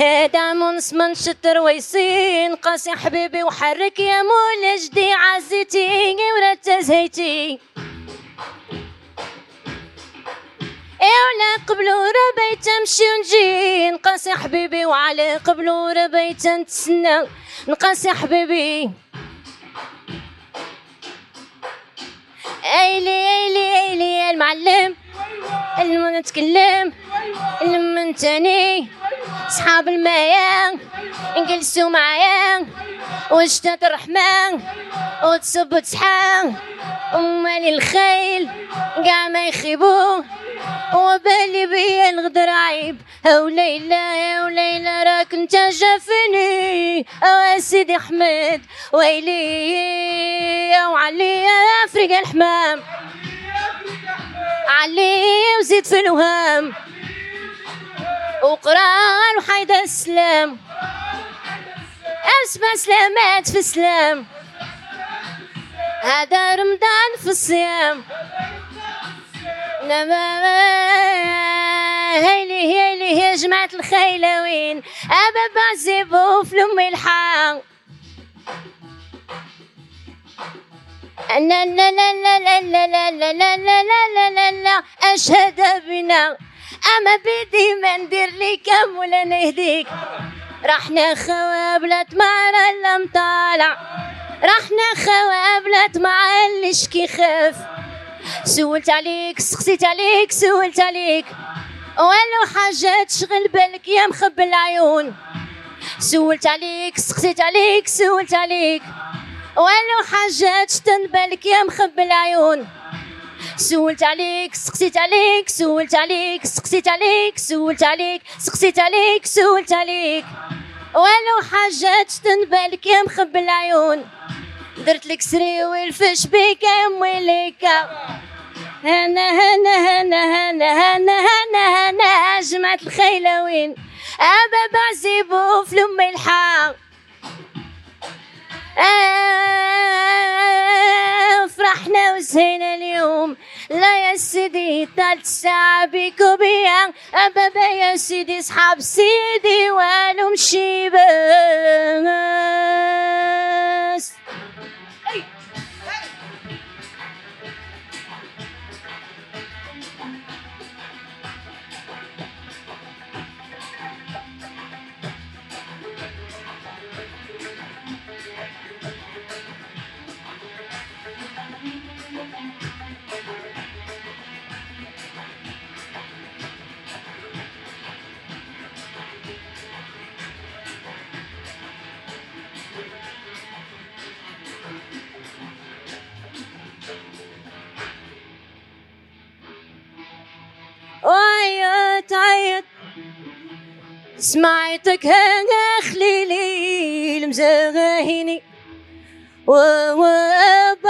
هيدا منس من شتر ويسين قاسي حبيبي وحرك يا مول جدي عزتي ورتز زهيتي. على قبل ربي نمشي ونجي نقاسي حبيبي وعلى قبل ربي نتسنى. نقاسي حبيبي. أيلي أيلي أيلي يا المعلم. لما نتكلم لما تاني صحاب المايا نجلسوا معايا. وشتات الرحمن؟ وتصب تسحان ومالي الخيل قاع ما يخيبوا وبالي بيا الغدر عيب. أو ليلى أو ليلى راك انت جافني أو سيدي أحمد ويلي أو علي افرق الحمام. علي وزيد في الوهام. وقرآن وحيدا السلام. اسمع سلامات في السلام. هذا رمضان في الصيام. هيلي هيلي يا جماعة الخيلوين أبا بعزبو في لأمي الحام لا لا لا لا لا لا لا لا لا لا لا لا لا أشهد بنا أما بدي ما ندير لي كم ولا نهديك رحنا خوابلت مع اللي مطالع رحنا خوابلت مع اللي شكي خاف سولت عليك سقسيت عليك سولت عليك. ولو حاجة تشغل بالك يا مخبي العيون. سولت عليك سقسيت عليك سولت عليك. ولو حاجة تشتن بالك يا مخبي العيون. سولت عليك سقسيت عليك سولت عليك سقسيت عليك سولت عليك سقسيت عليك سولت عليك. ولو حاجة تشتن بالك يا مخبي العيون. درت لك سري والفش بيك امويليك هنا هنا هنا هنا هنا هنا هنا جمعة الخيلوين أبا بعزيبو في لأم الحام آه فرحنا وزينا اليوم لا يا سيدي تلت ساعة بيكو بيان أبدا يا سيدي صحاب سيدي والهم شيبان Hey! وعيت عيت سمعتك هنا خليلي المزغهيني وبابا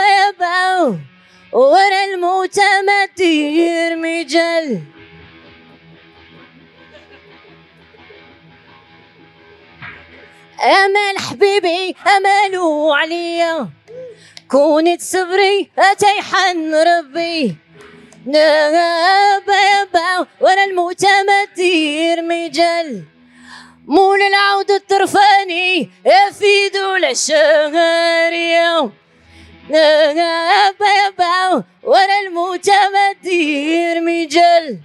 ورا الموت ما تدير مجال. أمل حبيبي املوا عليا. كونت صبري أتيحن ربي. بابا وأنا ما تدير مجل. مول العود الطرفاني يفيد ولا الشهر يوم. نغاب وأنا الموت مدير مجل.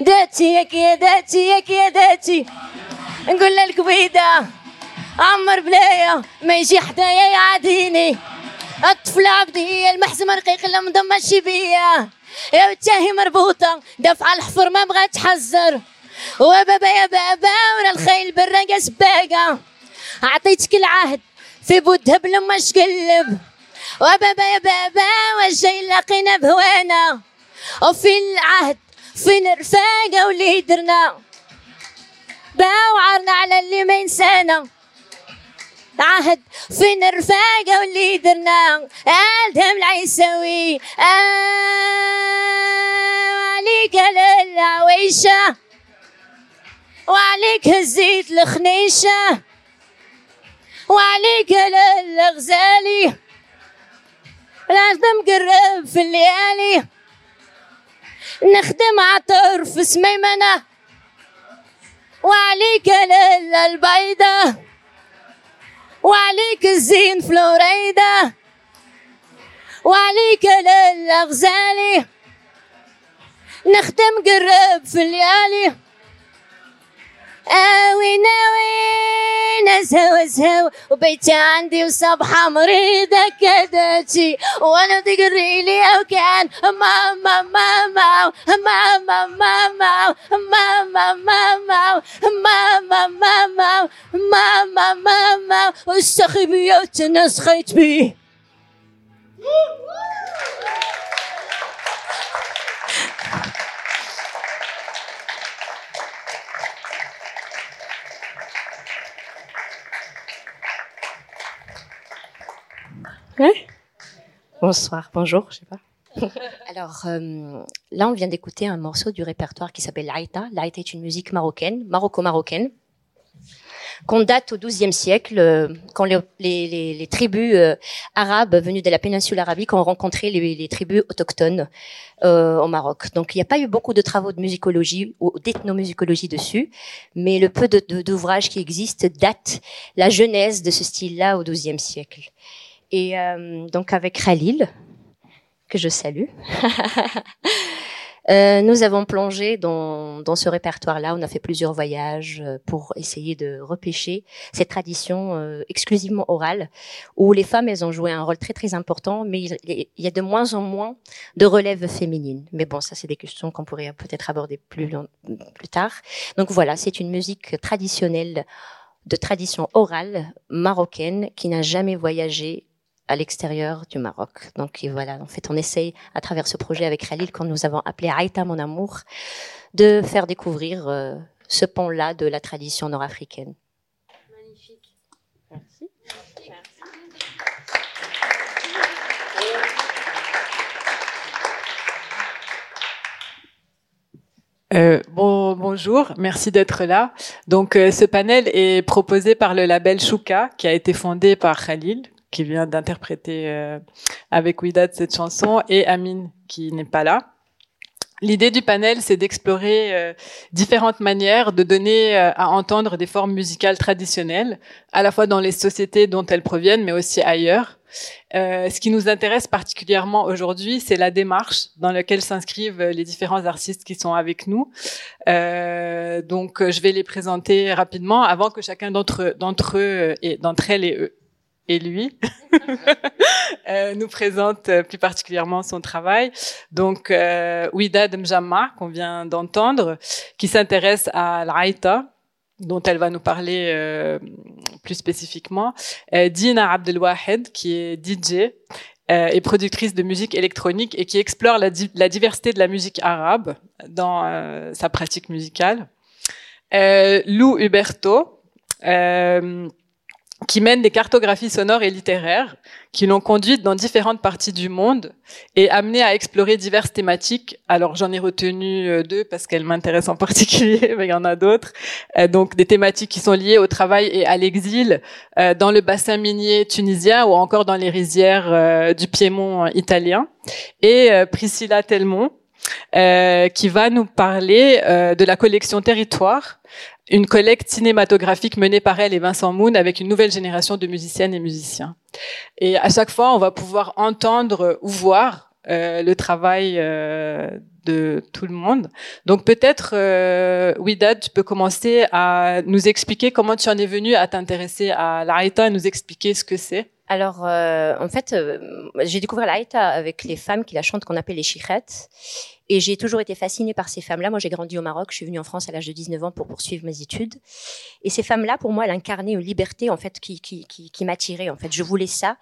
داتي ياك يا داتي ياك يا داتي. نقول للكبيدة عمر بلايا ما يجي حدايا يعاديني. الطفلة عبدية المحزمة رقيق لما ماشي بيا يا وتاهي مربوطة دافعة الحفر ما بغات تحزر وبابا يا بابا ولا الخيل بالرقة سباقة عطيتك العهد في بودها بلما شقلب وبابا يا بابا والجاي لاقينا بهوانا. وفي العهد فين رفاقة واللي درنا باو عرنا على اللي ما ينسانا. عهد فين الرفاقة واللي درنا آدم العيسوي. آه عليك للعويشة وعليك هزيت الخنيشة وعليك للغزالي نخدم قرب في الليالي نخدم عطر في سميمنة وعليك للبيضة وعليك الزين فلوريدا وعليك للغزالي نخدم قرب في الليالي. آوي ناوي نزهو زهو وبيتي عندي وصبحة مريضة كدتي وأنا تقري لي أو كان ماما ماما ماما ماما ماما ماما ماما ماما ماما ماما واستخي بيوت الناس خيت Bonsoir, bonjour, je sais pas. Alors euh, là, on vient d'écouter un morceau du répertoire qui s'appelle Laïta. Laïta est une musique marocaine, maroco-marocaine, qu'on date au XIIe siècle, euh, quand les, tribus euh, arabes venues de la péninsule arabique ont rencontré les, tribus autochtones au Maroc. Donc il n'y a pas eu beaucoup de travaux de musicologie ou d'ethnomusicologie dessus, mais le peu d'ouvrages qui existent datent la genèse de ce style-là au XIIe siècle. Et euh, donc avec Khalil, que je salue, euh, nous avons plongé dans, dans ce répertoire-là. On a fait plusieurs voyages euh, pour essayer de repêcher cette tradition euh, exclusivement orale, où les femmes, elles ont joué un rôle très très important, mais il, il y a de moins en moins de relève féminine. Mais bon, ça c'est des questions qu'on pourrait peut-être aborder plus, long- plus tard. Donc voilà, c'est une musique traditionnelle de tradition orale marocaine qui n'a jamais voyagé à l'extérieur du Maroc. Donc et voilà, en fait, on essaye à travers ce projet avec Khalil, quand nous avons appelé Aïta mon amour, de faire découvrir euh, ce pont-là de la tradition nord-africaine. Euh, bon, bonjour, merci d'être là. Donc, euh, ce panel est proposé par le label Shuka, qui a été fondé par Khalil, qui vient d'interpréter euh, avec Widad cette chanson, et Amine, qui n'est pas là. L'idée du panel, c'est d'explorer euh, différentes manières de donner euh, à entendre des formes musicales traditionnelles, à la fois dans les sociétés dont elles proviennent, mais aussi ailleurs. Euh, ce qui nous intéresse particulièrement aujourd'hui, c'est la démarche dans laquelle s'inscrivent les différents artistes qui sont avec nous. Euh, donc, je vais les présenter rapidement avant que chacun d'entre eux et d'entre elles et eux et lui euh, nous présente euh, plus particulièrement son travail. Donc, euh, Widad Mjamma, qu'on vient d'entendre, qui s'intéresse à l'Aïta, dont elle va nous parler euh, plus spécifiquement. Euh, Dina Abdelwahed, qui est DJ euh, et productrice de musique électronique et qui explore la, di- la diversité de la musique arabe dans euh, sa pratique musicale. Euh, Lou Huberto, euh, qui mène des cartographies sonores et littéraires qui l'ont conduite dans différentes parties du monde et amenée à explorer diverses thématiques. Alors j'en ai retenu euh, deux parce qu'elles m'intéressent en particulier, mais il y en a d'autres. Euh, donc des thématiques qui sont liées au travail et à l'exil euh, dans le bassin minier tunisien ou encore dans les rizières du Piémont italien. Et Priscilla Telmont, qui va nous parler de la collection Territoire, une collecte cinématographique menée par elle et Vincent Moon avec une nouvelle génération de musiciennes et musiciens. Et à chaque fois, on va pouvoir entendre ou voir euh, le travail euh, de tout le monde. Donc peut-être, euh, Widad, tu peux commencer à nous expliquer comment tu en es venu à t'intéresser à l'Aïta et nous expliquer ce que c'est. Alors, euh, en fait, euh, j'ai découvert l'Aïta avec les femmes qui la chantent, qu'on appelle les chichettes. Et j'ai toujours été fascinée par ces femmes-là. Moi, j'ai grandi au Maroc. Je suis venue en France à l'âge de 19 ans pour poursuivre mes études. Et ces femmes-là, pour moi, elles incarnaient une liberté, en fait, qui, qui, qui, m'attirait. En fait, je voulais ça.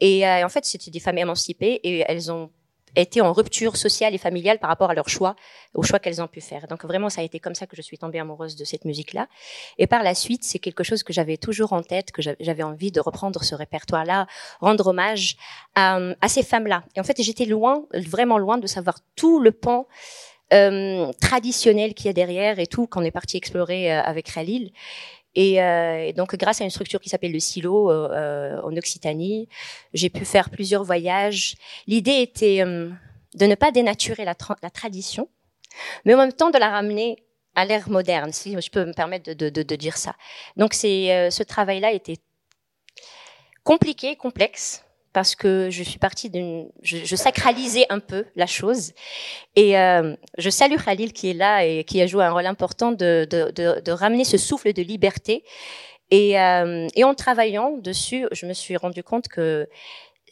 Et euh, en fait, c'était des femmes émancipées et elles ont étaient en rupture sociale et familiale par rapport à leur choix, au choix qu'elles ont pu faire. Donc vraiment, ça a été comme ça que je suis tombée amoureuse de cette musique-là. Et par la suite, c'est quelque chose que j'avais toujours en tête, que j'avais envie de reprendre ce répertoire-là, rendre hommage à, à ces femmes-là. Et en fait, j'étais loin, vraiment loin de savoir tout le pan euh, traditionnel qu'il y a derrière et tout qu'on est parti explorer euh, avec Khalil. Et, euh, donc, grâce à une structure qui s'appelle le Silo euh, euh en Occitanie, j'ai pu faire plusieurs voyages. L'idée était euh, de ne pas dénaturer la, la, tradition, mais en même temps de la ramener à l'ère moderne, si je peux me permettre de, de, de dire ça. Donc, c'est ce travail-là était compliqué, complexe, parce que je suis partie d'une, je, je, sacralisais un peu la chose. Et euh, je salue Khalil qui est là et qui a joué un rôle important de, de, de, de ramener ce souffle de liberté. Et, euh, et, en travaillant dessus, je me suis rendu compte que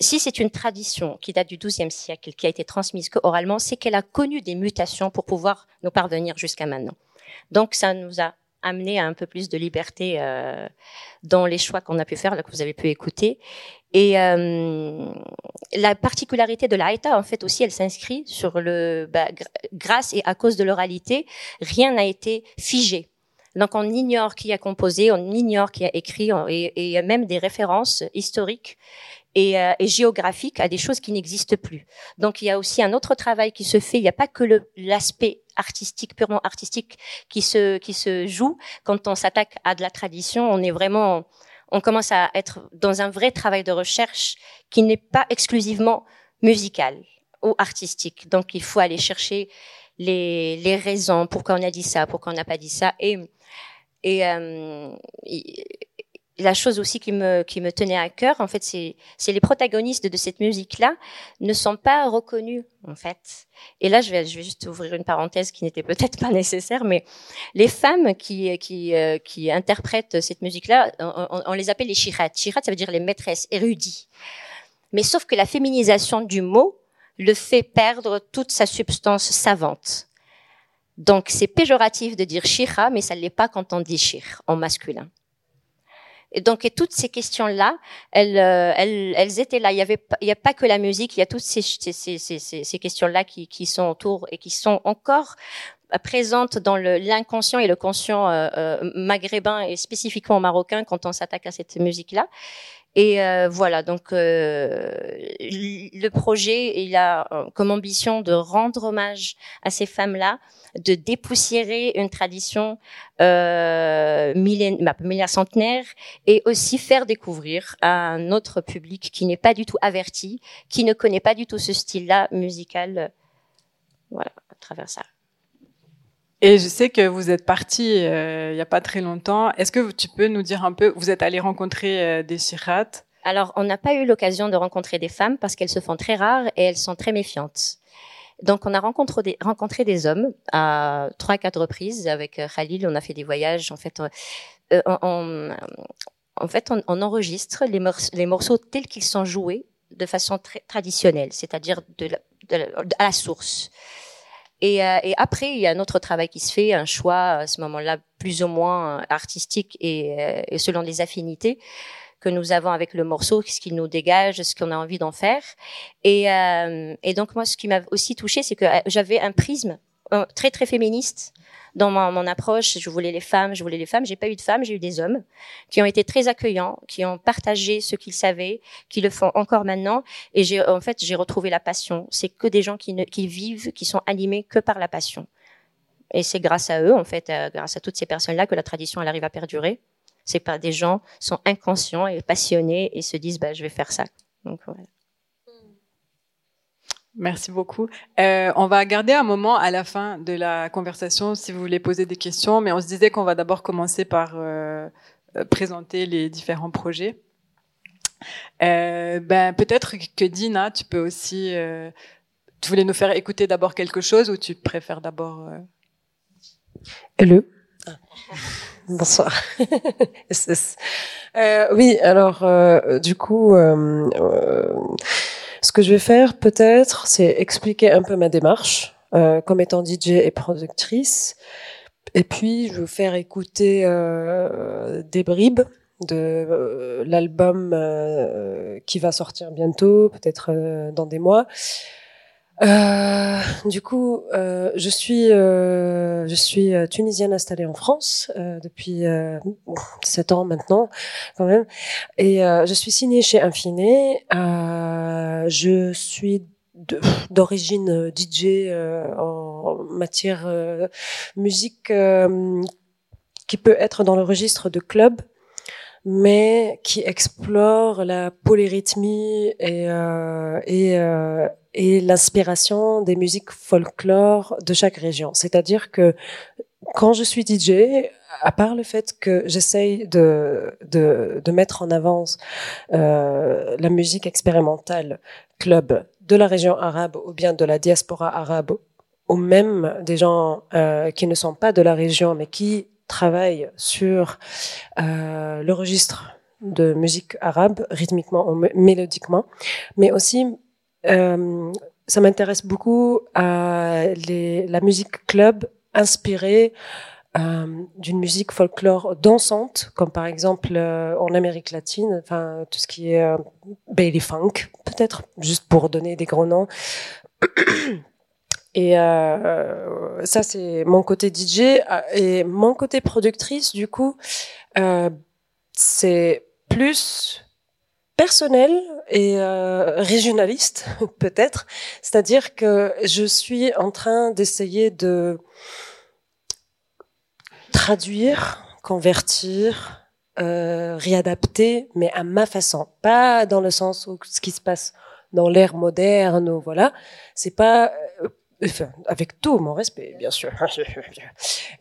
si c'est une tradition qui date du XIIe siècle, qui a été transmise que oralement, c'est qu'elle a connu des mutations pour pouvoir nous parvenir jusqu'à maintenant. Donc ça nous a amené à un peu plus de liberté euh, dans les choix qu'on a pu faire, là, que vous avez pu écouter. Et euh, la particularité de l'Aïta, en fait, aussi, elle s'inscrit sur le, bah, grâce et à cause de l'oralité, rien n'a été figé. Donc, on ignore qui a composé, on ignore qui a écrit, et, il y a même des références historiques et, euh, et, géographiques à des choses qui n'existent plus. Donc, il y a aussi un autre travail qui se fait. Il n'y a pas que l'aspect artistique, purement artistique, qui se qui se joue quand on s'attaque à de la tradition. On est vraiment on commence à être dans un vrai travail de recherche qui n'est pas exclusivement musical ou artistique. Donc, il faut aller chercher les, les raisons, pourquoi on a dit ça, pourquoi on n'a pas dit ça. Et, et, euh, la chose aussi qui me, tenait à cœur, en fait, c'est, les protagonistes de cette musique-là ne sont pas reconnus, en fait. Et là, je vais, juste ouvrir une parenthèse qui n'était peut-être pas nécessaire, mais les femmes qui, euh, interprètent cette musique-là, on, les appelle les shirat. Shirat, ça veut dire les maîtresses, érudits. Mais sauf que la féminisation du mot le fait perdre toute sa substance savante. Donc, c'est péjoratif de dire shira, mais ça ne l'est pas quand on dit shir en masculin. Et donc, et toutes ces questions-là, elles, euh, elles, elles, étaient là. Il y avait, il y a pas que la musique. Il y a toutes ces, ces, ces, ces, ces questions-là qui, qui sont autour et qui sont encore présentes dans l'inconscient et le conscient euh, euh, maghrébin et spécifiquement marocain quand on s'attaque à cette musique-là. Et euh, voilà, donc euh, le projet, il a euh, comme ambition de rendre hommage à ces femmes-là, de dépoussiérer une tradition euh, millénaire, bah, centenaire, et aussi faire découvrir à un autre public qui n'est pas du tout averti, qui ne connaît pas du tout ce style-là musical. Voilà, à travers ça. Et je sais que vous êtes parti euh, il n'y a pas très longtemps. Est-ce que tu peux nous dire un peu, vous êtes allé rencontrer euh, des chirates? Alors, on n'a pas eu l'occasion de rencontrer des femmes parce qu'elles se font très rares et elles sont très méfiantes. Donc, on a rencontré des, hommes à trois, quatre reprises avec euh, Khalil. On a fait des voyages. En fait, on, en fait, on, enregistre les, morceaux, tels qu'ils sont joués de façon très traditionnelle, c'est-à-dire à la source. Et, euh, et, après, il y a un autre travail qui se fait, un choix à ce moment-là plus ou moins euh, artistique et, euh, selon les affinités que nous avons avec le morceau, ce qui nous dégage, ce qu'on a envie d'en faire. Et, euh, et, donc moi, ce qui m'a aussi touché, c'est que j'avais un prisme très très féministe dans mon, approche. Je voulais les femmes, je voulais les femmes. J'ai pas eu de femmes, j'ai eu des hommes qui ont été très accueillants, qui ont partagé ce qu'ils savaient, qui le font encore maintenant. Et j'ai, en fait, j'ai retrouvé la passion. C'est que des gens qui, ne, qui vivent, qui sont animés que par la passion. Et c'est grâce à eux, en fait, euh, grâce à toutes ces personnes-là, que la tradition elle arrive à perdurer. C'est pas des gens sont inconscients et passionnés et se disent bah je vais faire ça. Donc voilà. Merci beaucoup. Euh, on va garder un moment à la fin de la conversation si vous voulez poser des questions, mais on se disait qu'on va d'abord commencer par euh, euh, présenter les différents projets. Euh, ben peut-être que Dina, tu peux aussi. Tu voulais nous faire écouter d'abord quelque chose ou tu préfères d'abord Hello. Ah. Bonsoir. oui, alors du coup ce que je vais faire peut-être, c'est expliquer un peu ma démarche euh, comme étant DJ et productrice. Et puis, je vais vous faire écouter euh, des bribes de euh, l'album euh, qui va sortir bientôt, peut-être euh, dans des mois. Euh, du coup, euh, je suis euh, je suis euh, tunisienne installée en France euh, depuis sept ans maintenant, quand même, et je suis signée chez Infiné. je suis d'origine DJ en matière musique qui peut être dans le registre de club mais qui explore la polyrythmie et, et, et l'inspiration des musiques folklore de chaque région. C'est-à-dire que quand je suis DJ, à part le fait que j'essaye de, de, de, mettre en avance euh, la musique expérimentale club de la région arabe ou bien de la diaspora arabe, ou même des gens euh, qui ne sont pas de la région mais qui travaille sur euh, le registre de musique arabe, rythmiquement ou mélodiquement, mais aussi euh, ça m'intéresse beaucoup à les, la musique club inspirée euh, d'une musique folklore dansante, comme par exemple euh, en Amérique latine, enfin tout ce qui est euh, Bailey Funk, peut-être, juste pour donner des gros noms. Et euh, ça, c'est mon côté DJ. Et mon côté productrice, du coup, euh, c'est plus personnel et euh, régionaliste, peut-être. C'est-à-dire que je suis en train d'essayer de traduire, convertir, euh, réadapter, mais à ma façon. Pas dans le sens où ce qui se passe dans l'ère moderne, voilà. C'est pas euh, Enfin, avec tout mon respect, bien sûr.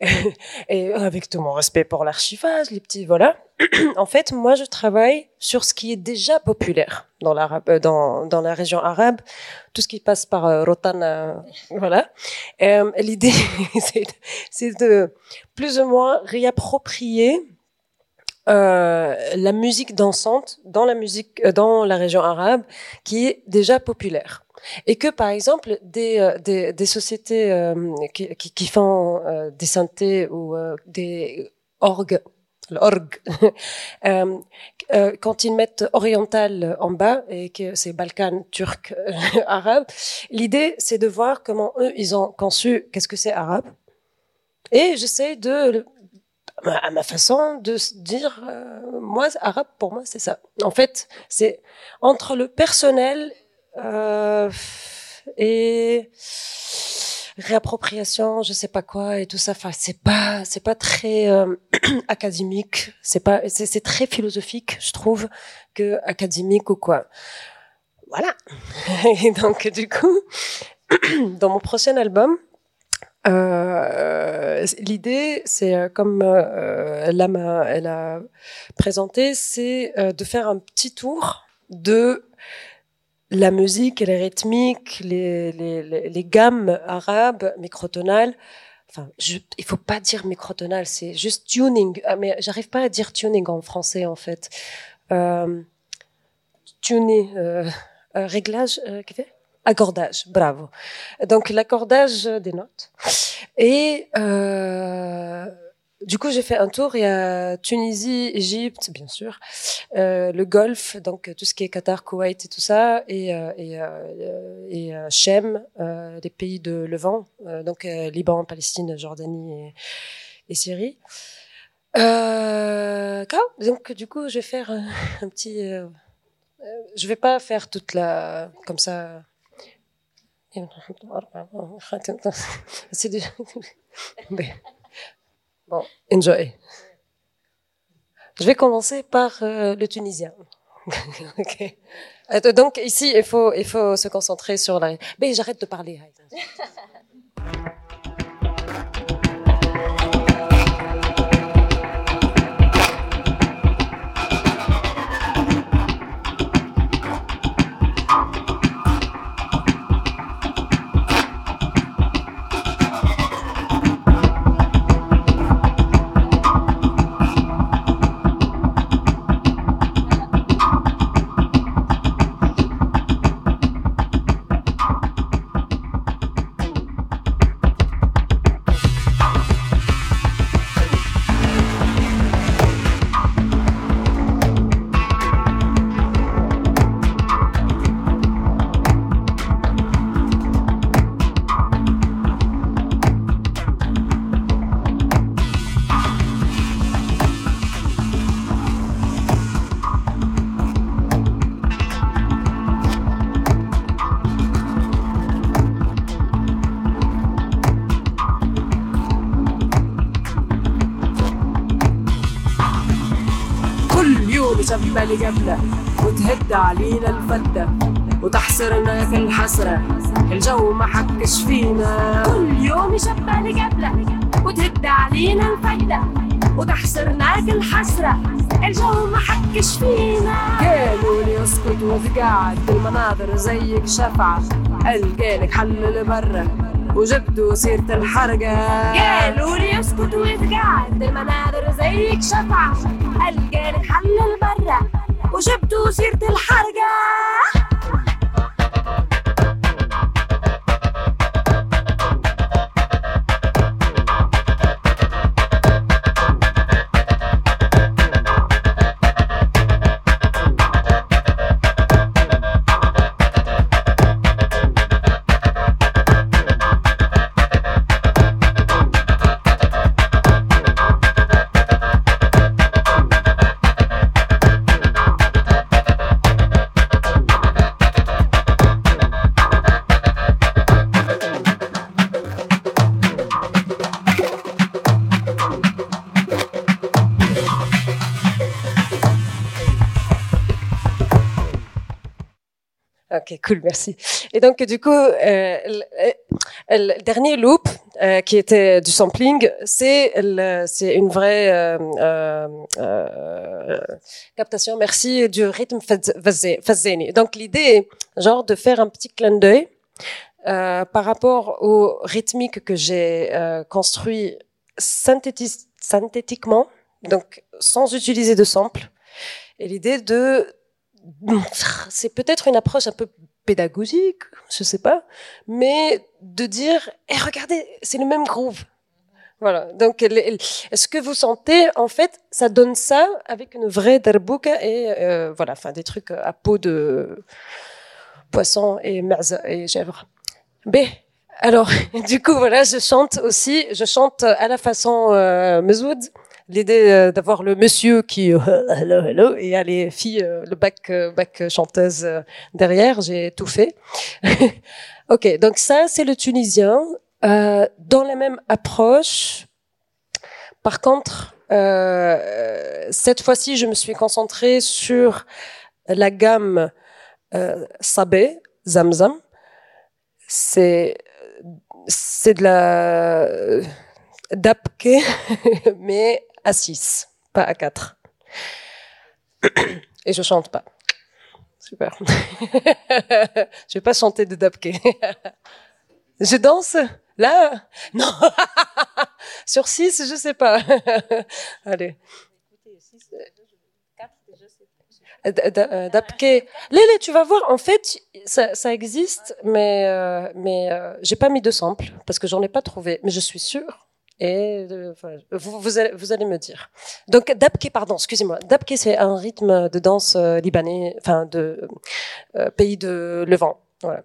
et avec tout mon respect pour l'archivage, les petits, voilà. en fait, moi, je travaille sur ce qui est déjà populaire dans, l'arabe, euh, dans, dans la région arabe, tout ce qui passe par euh, Rotan, euh, voilà. Euh, l'idée, c'est, c'est de plus ou moins réapproprier euh, la musique dansante dans la musique dans la région arabe qui est déjà populaire et que par exemple des, euh, des, des sociétés euh, qui, qui, qui, font euh, des synthés ou des orgues l'orgue, euh, quand ils mettent oriental en bas et que c'est Balkan, turc, arabe, l'idée c'est de voir comment eux ils ont conçu qu'est-ce que c'est arabe. Et j'essaie de à ma façon de dire moi arabe pour moi c'est ça. En fait, c'est entre le personnel euh, et réappropriation, je sais pas quoi et tout ça. Enfin, c'est pas, c'est pas très euh, académique. C'est pas, c'est très philosophique, je trouve, que académique ou quoi. Voilà. Et donc, du coup, dans mon prochain album, euh, l'idée, c'est euh, comme euh, Lama elle a présenté, c'est euh, de faire un petit tour de la musique les rythmiques, les, les, les, gammes arabes, microtonales. Enfin, je, il faut pas dire microtonal, c'est juste tuning. Ah, mais j'arrive pas à dire tuning en français en fait. Euh, tuning, euh réglage, qu'est-ce Accordage, bravo. Donc l'accordage des notes. Et euh, du coup, j'ai fait un tour. Il y a Tunisie, Égypte, bien sûr, euh, le Golfe, donc tout ce qui est Qatar, Koweït et tout ça, et, euh, et, euh, et euh, Shem, euh, les pays de Levant, euh, donc Liban, Palestine, Jordanie et, et Syrie. donc du coup, je vais faire un, un petit. je vais pas faire toute la comme ça. C'est du... Bon, enjoy. Je vais commencer par euh, le tunisien. okay. Euh, donc ici, il faut, il faut se concentrer sur la... Mais j'arrête de parler. شبة قبله وتهد علينا الفدة وتحصرنا في الحسرة. الجو ما حكش فينا. كل يوم شبة قبله وتهد علينا الفدة وتحصرنا في الحسرة. الجو ما حكش فينا. قالوا لي اسكت وتقعد المناظر زيك شفعة. القالك حل لبرا وجبدوا سيرة الحرقة. قالوا لي اسكت وتقعد المناظر زيك شفعة. القالك حل البرة وجبتوا سيرة الحرقة. Cool, merci. Et donc, du coup, euh, le, le dernier loop euh, qui était du sampling, c'est c'est une vraie euh, euh, euh, captation, merci, du rythme Fazeni. Donc, l'idée genre de faire un petit clin d'œil euh, par rapport au rythmique que j'ai construit synthétiquement, donc sans utiliser de sample. Et l'idée de c'est peut-être une approche un peu pédagogique, je sais pas, mais de dire, eh, regardez, c'est le même groove. Voilà. Donc, ce que vous sentez, en fait, ça donne ça avec une vraie darbouka et euh, voilà, enfin des trucs à peau de poisson et merza et chèvre. B. Alors, du coup, voilà, je chante aussi, je chante à la façon euh, l'idée euh, d'avoir le monsieur qui euh, hello hello et a les filles euh, le bac bac chanteuse derrière. J'ai tout fait. Ok donc ça c'est le tunisien. Dans la même approche par contre cette fois-ci je me suis concentrée sur la gamme euh, Sabé Zamzam c'est c'est de la d'apke, mais à 6, pas à 4. Et je chante pas. Super. je vais pas chanter de Dapke. je danse Là Non. Sur 6, je sais pas. Allez. Dapke. Lélé, tu vas voir, en fait, ça, ça existe, mais, euh, mais euh, j'ai pas mis de sample parce que j'en ai pas trouvé. Mais je suis sûre et euh, vous, allez, me dire. Donc Dabke, pardon, excusez-moi. Dabke, c'est un rythme de danse euh, libanais, enfin de euh, pays de Levant. Voilà.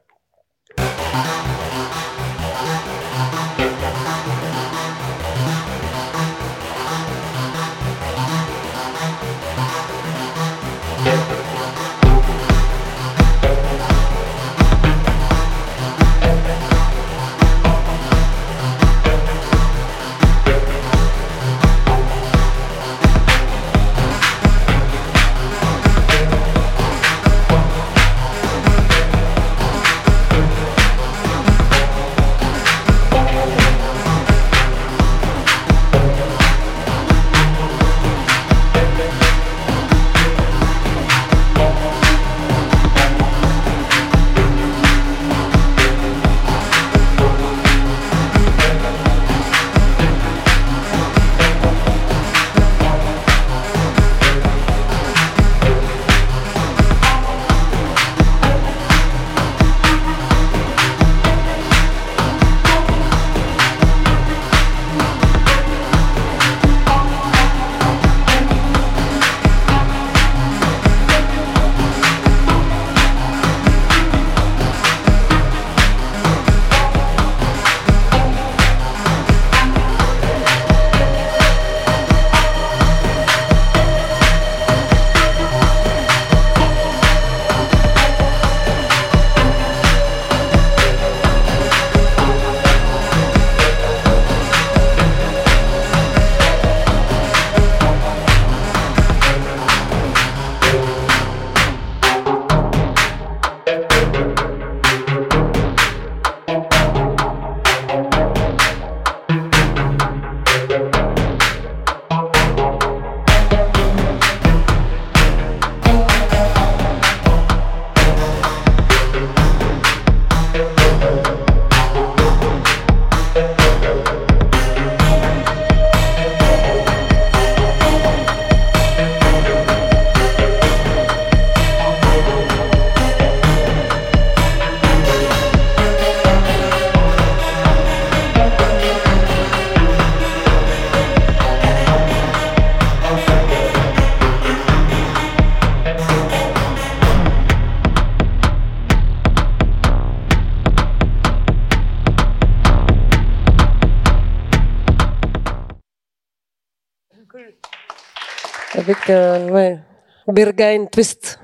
Avec un, ouais, Berghain twist.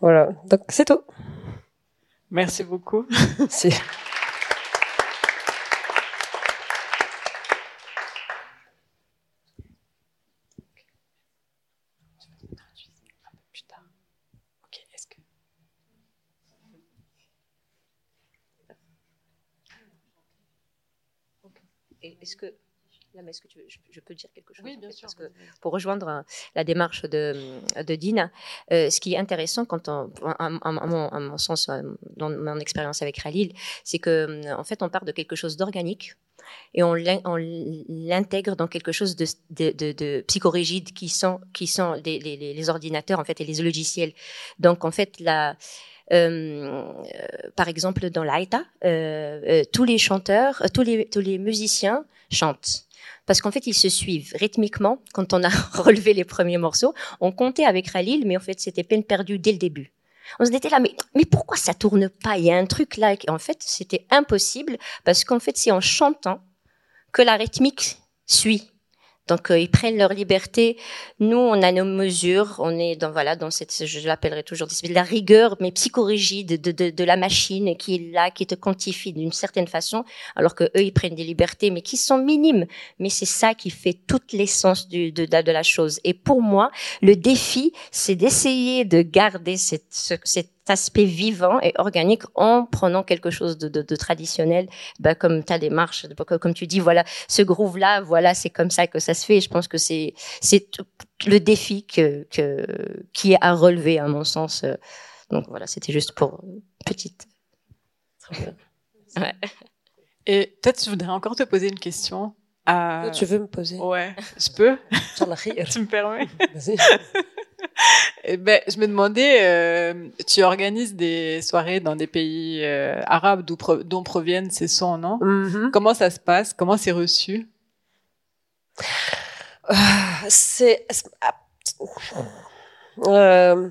Voilà. Donc, c'est tout. Merci beaucoup. Si. Est-ce que, mais est-ce que tu veux- je, je peux dire quelque chose Oui, en bien fait, sûr, Parce que vas-y. pour rejoindre euh, la démarche de, de Dina, euh, ce qui est intéressant quand on, à, mon, à mon sens, euh, dans mon expérience avec Khalil, c'est que en fait, on part de quelque chose d'organique et on l'in- on l'intègre dans quelque chose de, de, de, de psychorigide qui sont, qui sont les, les, les- les ordinateurs en fait et les logiciels. Donc en fait, la, euh, euh, par exemple, dans l'Aïta, euh, tous les chanteurs, tous les, tous les musiciens chantent. Parce qu'en fait, ils se suivent rythmiquement. Quand on a relevé les premiers morceaux, on comptait avec Khalil, mais en fait, c'était peine perdue dès le début. On se était là, mais, mais pourquoi ça tourne pas? Il y a un truc là. Et en fait, c'était impossible parce qu'en fait, c'est en chantant que la rythmique suit. Donc euh, ils prennent leur liberté. Nous, on a nos mesures. On est dans voilà dans cette, je l'appellerai toujours de la rigueur, mais psychorigide de, de, de la machine qui est là, qui te quantifie d'une certaine façon, alors que eux ils prennent des libertés, mais qui sont minimes. Mais c'est ça qui fait toute l'essence de, de, la chose. Et pour moi, le défi, c'est d'essayer de garder cette, ce, cet aspect vivant et organique en prenant quelque chose de, de, de traditionnel, bah, comme ta démarche, comme tu dis, voilà, ce groove-là, voilà, c'est comme ça que ça se fait. Et je pense que c'est le défi que, que qui est à relever à mon sens. Donc voilà, c'était juste pour une petite. Ouais. Et peut-être je voudrais encore te poser une question. À... Tu veux me poser? Ouais, je peux. Tu me permets? Vas-y. Eh ben, je me demandais, euh, tu organises des soirées dans des pays euh, arabes d'où pro- dont proviennent ces sons, non? Mhm. Comment ça se passe? Comment c'est reçu? Ah, C'est. Euh,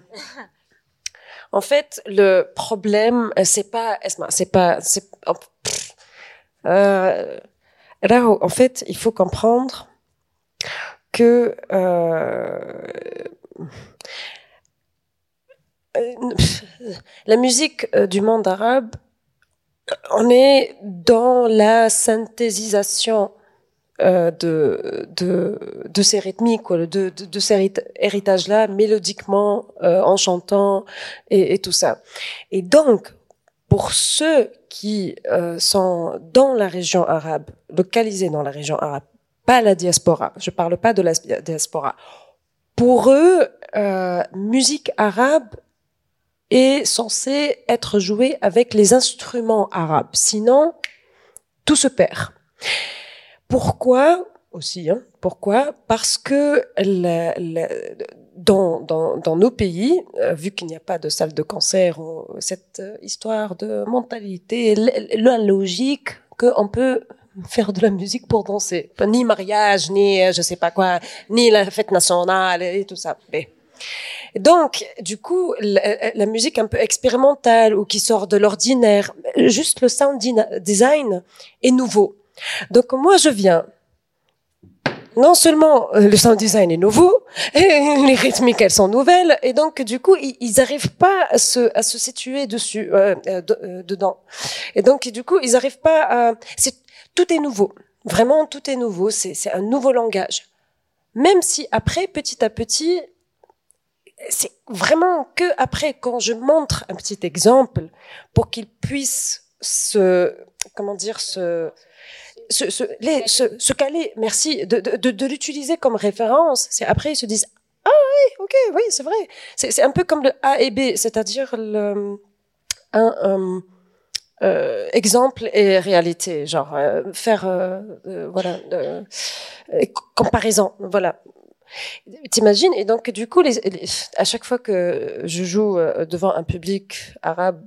en fait, le problème, euh, c'est pas. C'est pas. c'est- oh. Euh, Rao, en fait, il faut comprendre que. euh, euh, la musique euh, du monde arabe, on est dans la synthétisation euh, de, de, de ces rythmiques, de, de, ces hérit- héritages-là, mélodiquement, euh, en chantant et, tout ça. Et donc, pour ceux qui euh, sont dans la région arabe, localisés dans la région arabe, pas la diaspora, je parle pas de la diaspora, pour eux, euh, musique arabe est censée être jouée avec les instruments arabes. Sinon, tout se perd. Pourquoi aussi hein, Pourquoi? Parce que la- la- dans, dans, dans nos pays, euh, vu qu'il n'y a pas de salle de concert, on- cette euh, histoire de mentalité, la logique qu'on peut faire de la musique pour danser. Ni mariage, ni euh, je sais pas quoi, ni la fête nationale et tout ça. Mais donc, du coup, la, la musique un peu expérimentale ou qui sort de l'ordinaire, juste le sound design est nouveau. Donc moi, je viens. Non seulement euh, le sound design est nouveau, les rythmiques elles sont nouvelles, et donc du coup ils, ils arrivent pas à se, situer dessus, euh, euh, de- euh, dedans. Et donc du coup ils arrivent pas à. Tout est nouveau, vraiment tout est nouveau. C'est un nouveau langage. Même si après petit à petit c'est vraiment que après quand je montre un petit exemple pour qu'ils puissent se comment dire se se, se, se, caler, merci, de, de, de, l'utiliser comme référence. C'est après ils se disent ah oui, ok, oui, c'est vrai. C'est un peu comme le A et B, c'est-à-dire le un, un, euh, exemple et réalité, genre euh, faire euh, euh, voilà euh, comparaison, voilà. T'imagines? Et donc, du coup, les, les- à chaque fois que je joue euh, devant un public arabe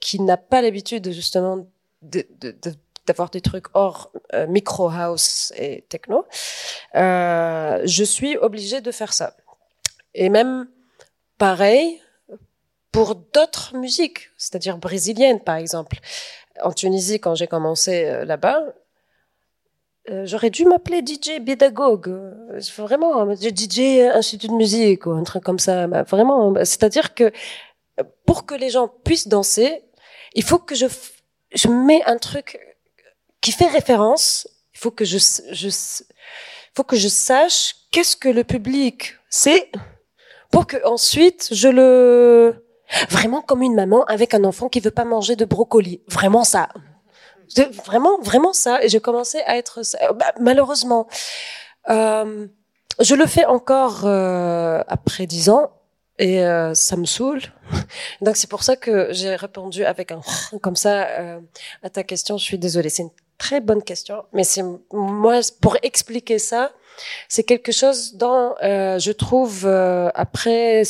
qui n'a pas l'habitude justement de, de, d'avoir des trucs hors micro house et techno, euh, je suis obligée de faire ça. Et même pareil pour d'autres musiques, c'est-à-dire brésiliennes par exemple. En Tunisie, quand j'ai commencé euh, là-bas, euh, j'aurais dû m'appeler DJ pédagogue. Vraiment, DJ institut de musique ou un truc comme ça. Bah, Vraiment, bah, c'est-à-dire que pour que les gens puissent danser, il faut que je, je mets un truc qui fait référence. Il faut que je, je, faut que je sache qu'est-ce que le public sait pour que ensuite je le, vraiment comme une maman avec un enfant qui veut pas manger de brocoli. Vraiment ça. Vraiment, vraiment ça. Et j'ai commencé à être ça. Bah, malheureusement, euh, je le fais encore euh, après dix ans et euh, ça me saoule. Donc c'est pour ça que j'ai répondu avec un comme ça euh, à ta question. Je suis désolée. C'est très bonne question, mais c'est moi pour expliquer ça. C'est quelque chose dont euh, je trouve euh, après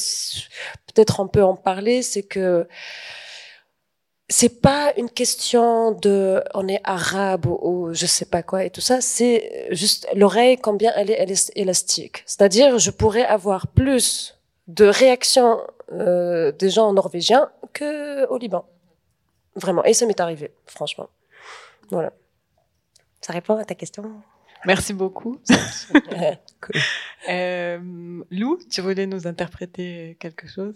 peut-être on peut en parler. C'est que c'est pas une question de on est arabe ou, ou je sais pas quoi et tout ça, c'est juste l'oreille combien elle est, elle est élastique. C'est-à-dire je pourrais avoir plus de réactions euh, des gens norvégiens que au Liban. Vraiment et ça m'est arrivé franchement. Voilà. Ça répond à ta question Merci beaucoup. Cool. Euh, Lou, tu voulais nous interpréter quelque chose?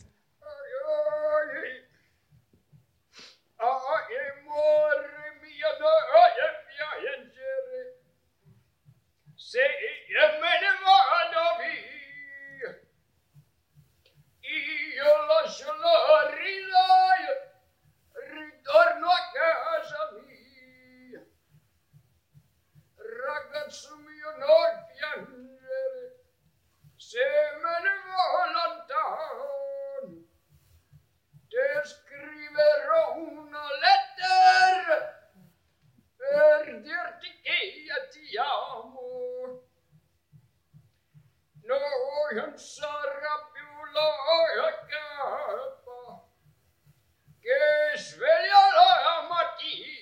Ritorno a casa mia, su mio non piangere, se me ne vo lontano, te scriverò una lettera per dirti che io ti amo. Noi non sarà più la capa che sveglia la mattina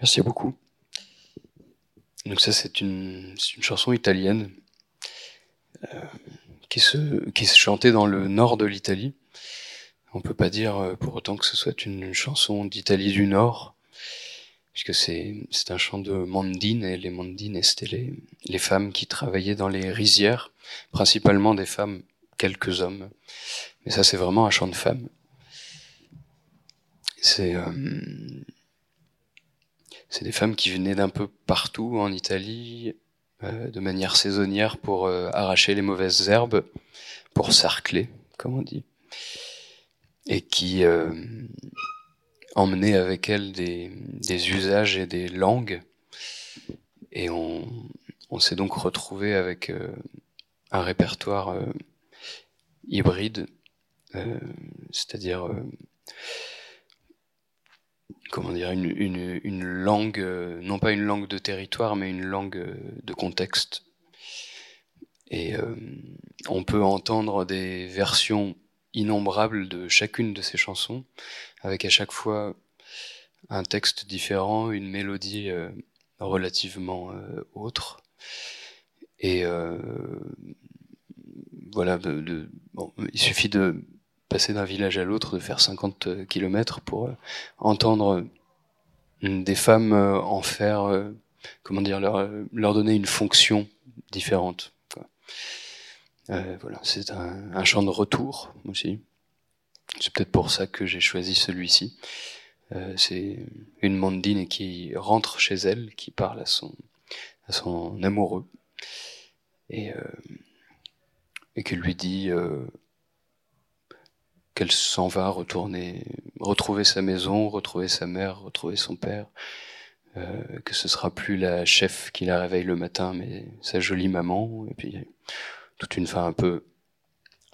Merci beaucoup. Donc ça, c'est une, chanson italienne euh, qui, se, qui se chantait dans le nord de l'Italie. On peut pas dire euh, pour autant que ce soit une chanson d'Italie du Nord, puisque c'est, un chant de mandine, et les mandines, c'était les, les femmes qui travaillaient dans les rizières, principalement des femmes, quelques hommes. Mais ça, c'est vraiment un chant de femmes. C'est... euh, c'est des femmes qui venaient d'un peu partout en Italie, euh, de manière saisonnière pour euh, arracher les mauvaises herbes, pour sarcler, comme on dit, et qui euh, emmenaient avec elles des, usages et des langues. Et on, on s'est donc retrouvé avec un répertoire hybride, c'est-à-dire comment dire, une, une, langue, euh, non pas une langue de territoire, mais une langue euh, de contexte. Et euh, on peut entendre des versions innombrables de chacune de ces chansons, avec à chaque fois un texte différent, une mélodie relativement autre. Et voilà, il suffit de passer d'un village à l'autre, de faire 50 kilomètres pour euh, entendre euh, des femmes euh, en faire, euh, comment dire, leur, euh, leur donner une fonction différente. Euh, voilà, c'est un, un chant de retour aussi. C'est peut-être pour ça que j'ai choisi celui-ci. Euh, c'est une mandine qui rentre chez elle, qui parle à son, à son amoureux, et, euh, et qui lui dit euh, qu'elle s'en va retourner, retrouver sa maison, retrouver sa mère, retrouver son père, euh, que ce sera plus la chef qui la réveille le matin, mais sa jolie maman, et puis toute une fin un peu,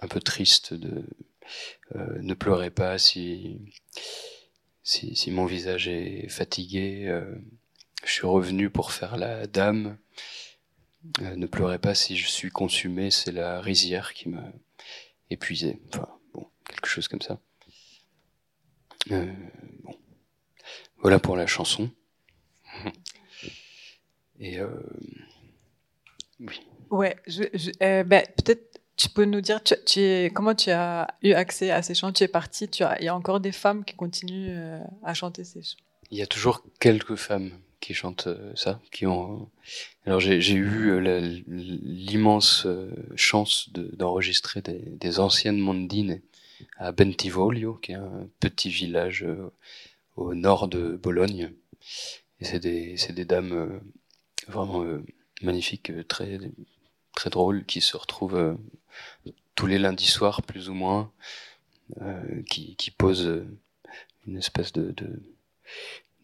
un peu triste de euh, ne pleurez pas si, si, mon visage est fatigué, euh, je suis revenu pour faire la dame. Euh, ne pleurez pas si je suis consumé, c'est la rizière qui m'a épuisé. Enfin, quelque chose comme ça. Euh, bon. Voilà pour la chanson. Et euh, oui. Ouais, je, je- euh, ben, peut-être tu peux nous dire tu, tu es, comment tu as eu accès à ces chants? Tu es parti, tu as, il y a encore des femmes qui continuent à chanter ces chants? Il y a toujours quelques femmes qui chantent ça, qui ont. Alors j'ai j'ai eu la- l'immense chance de- d'enregistrer des, des anciennes mondines à Bentivoglio, qui est un petit village euh, au nord de Bologne. Et c'est des, des dames euh, vraiment euh, magnifiques, très, très drôles, qui se retrouvent tous les lundis soirs, plus ou moins, qui, qui posent une espèce de,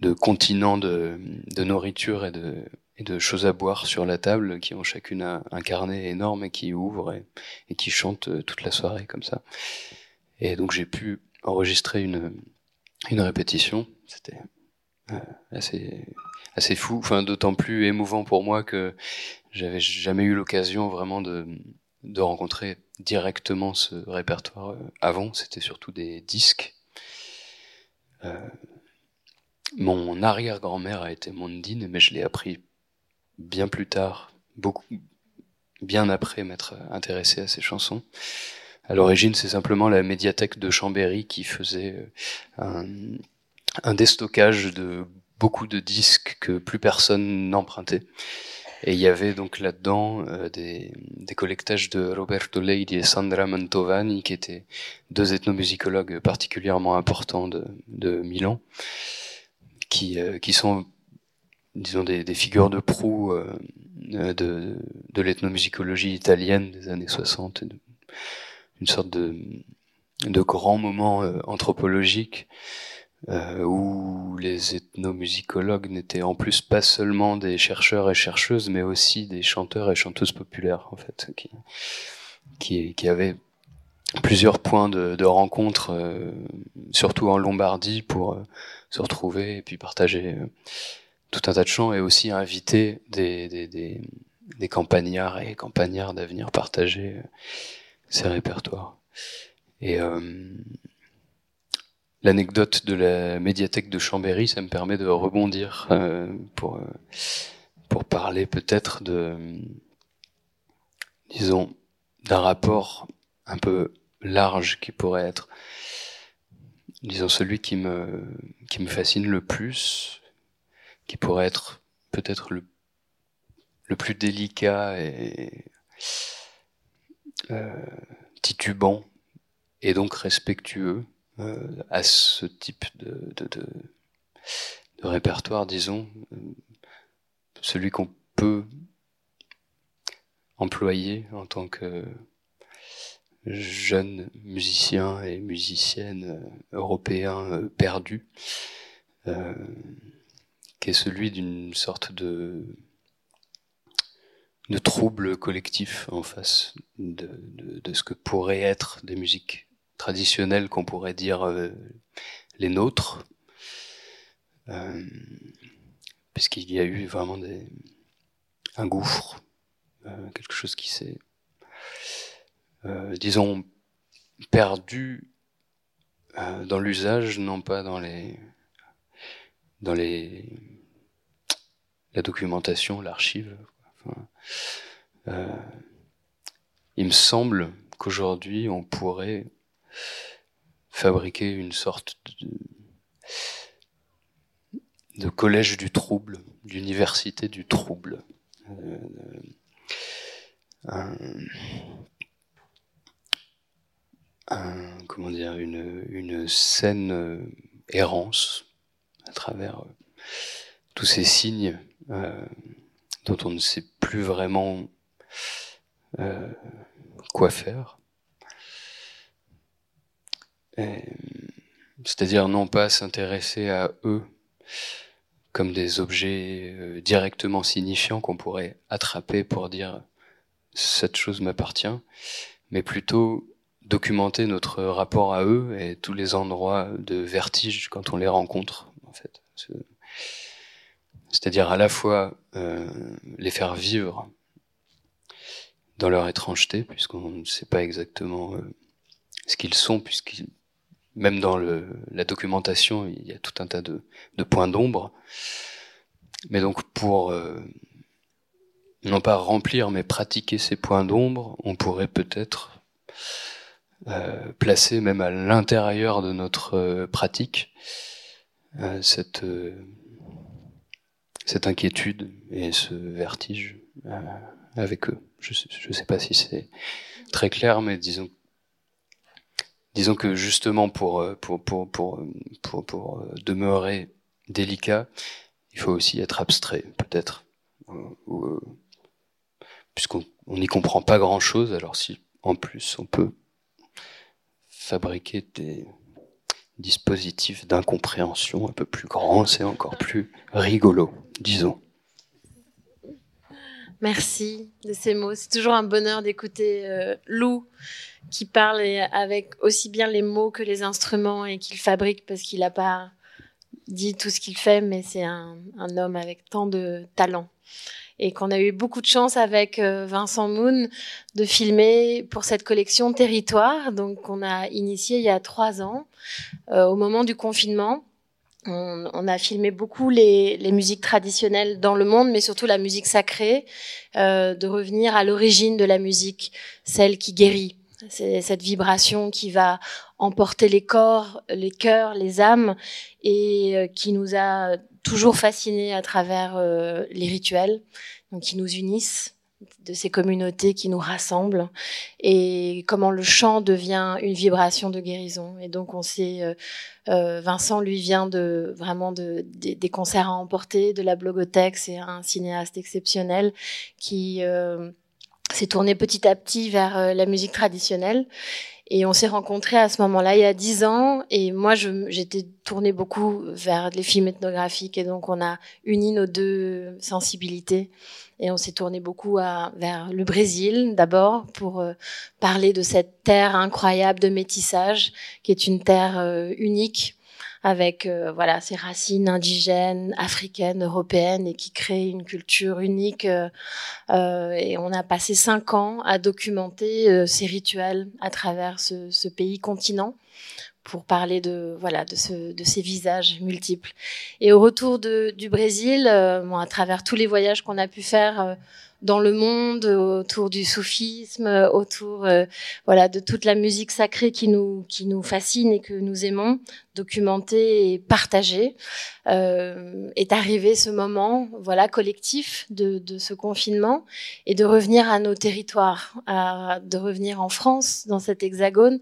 de, continent de, de nourriture et de, de choses à boire sur la table, qui ont chacune un, carnet énorme et qui ouvrent et, et qui chantent toute la soirée comme ça. Et donc j'ai pu enregistrer une, une répétition. C'était euh, assez, assez fou, enfin d'autant plus émouvant pour moi que j'avais jamais eu l'occasion vraiment de, de rencontrer directement ce répertoire euh, avant. C'était surtout des disques. Euh, mon arrière-grand-mère a été mondine, mais je l'ai appris bien plus tard, beaucoup, bien après m'être intéressé à ces chansons. À l'origine, c'est simplement la médiathèque de Chambéry qui faisait euh, un, déstockage de beaucoup de disques que plus personne n'empruntait. Et il y avait donc là-dedans euh, des, collectages de Roberto Leidi et Sandra Mantovani, qui étaient deux ethnomusicologues particulièrement importants de, Milan, qui, euh, qui sont, disons, des, figures de proue de, l'ethnomusicologie italienne des années 60, et de- une sorte de, grand moment euh, anthropologique euh, où les ethnomusicologues n'étaient en plus pas seulement des chercheurs et chercheuses, mais aussi des chanteurs et chanteuses populaires, en fait, qui, qui, avaient plusieurs points de, de rencontre, euh, surtout en Lombardie, pour se retrouver et puis partager tout un tas de chants et aussi inviter des, des, des, des campagnards et campagnards à venir ces répertoires. Et euh, l'anecdote de la médiathèque de Chambéry, ça me permet de rebondir euh, pour, euh, pour parler peut-être de, disons, d'un rapport un peu large qui pourrait être, disons, celui qui me, qui me fascine le plus, qui pourrait être peut-être le, le plus délicat et titubant et donc respectueux euh, à ce type de, répertoire, disons, euh, celui qu'on peut employer en tant que jeune musicien et musicienne euh, européen euh, perdu, euh, qui est celui d'une sorte de de trouble collectif en face de, ce que pourraient être des musiques traditionnelles qu'on pourrait dire euh, les nôtres, euh, puisqu'il y a eu vraiment des, un gouffre, euh, quelque chose qui s'est, euh, disons, perdu dans l'usage, non pas dans les, dans les, la documentation, l'archive. Euh, il me semble qu'aujourd'hui on pourrait fabriquer une sorte de, collège du trouble, d'université du trouble. Euh, un- comment dire, une, saine euh, errance à travers euh, tous ces signes euh, dont on ne sait plus vraiment euh, quoi faire. C'est-à-dire non pas s'intéresser à eux comme des objets euh, directement signifiants qu'on pourrait attraper pour dire cette chose m'appartient, mais plutôt documenter notre rapport à eux et tous les endroits de vertige quand on les rencontre, en fait. C'est- C'est-à-dire à la fois euh, les faire vivre dans leur étrangeté, puisqu'on ne sait pas exactement euh, ce qu'ils sont, puisqu'ils même dans le, la documentation, il y a tout un tas de, de points d'ombre. Mais donc pour euh, non pas remplir, mais pratiquer ces points d'ombre, on pourrait peut-être euh, placer même à l'intérieur de notre euh, pratique euh, cette, euh, cette inquiétude et ce vertige euh, avec eux. Je je sais pas si c'est très clair, mais disons disons que justement pour euh, pour pour pour pour, pour euh, demeurer délicat, il faut aussi être abstrait peut-être puisqu'on on n'y comprend pas grand chose. Alors si en plus on peut fabriquer des dispositifs d'incompréhension un peu plus grands, c'est encore plus rigolo, disons. Merci de ces mots. C'est toujours un bonheur d'écouter euh, Lou qui parle avec aussi bien les mots que les instruments et qu'il fabrique parce qu'il n'a pas dit tout ce qu'il fait, mais c'est un, homme avec tant de talent. Et qu'on a eu beaucoup de chance avec euh, Vincent Moon de filmer pour cette collection Territoire, donc qu'on a initié il y a trois ans, euh, au moment du confinement. On, a filmé beaucoup les, les musiques traditionnelles dans le monde, mais surtout la musique sacrée, euh, de revenir à l'origine de la musique, celle qui guérit. C'est cette vibration qui va emporter les corps, les cœurs, les âmes, et euh, qui nous a toujours fascinés à travers euh, les rituels, donc qui nous unissent de ces communautés qui nous rassemblent et comment le chant devient une vibration de guérison. Et donc on sait, euh, euh, Vincent lui vient de vraiment de, des- concerts à emporter, de la blogothèque, c'est un cinéaste exceptionnel qui euh, s'est tourné petit à petit vers la musique traditionnelle. Et on s'est rencontrés à ce moment-là, il y a dix ans. Et moi, j'étais tournée beaucoup vers les films ethnographiques. Et donc, on a uni nos deux sensibilités. Et on s'est tourné beaucoup vers le Brésil, d'abord, pour euh, parler de cette terre incroyable de métissage, qui est une terre euh, unique, avec euh, voilà ses racines indigènes, africaines, européennes, et qui crée une culture unique. et on a passé cinq ans à documenter ces rituels à travers ce pays continent pour parler de voilà de, ce, de ces visages multiples. Et au retour de, du Brésil, euh, bon, à travers tous les voyages qu'on a pu faire euh, dans le monde, autour du soufisme, euh, autour voilà de toute la musique sacrée qui nous qui nous fascine et que nous aimons documenter et partager, euh, est arrivé ce moment voilà collectif de, ce confinement et de revenir à nos territoires, de revenir en France dans cet hexagone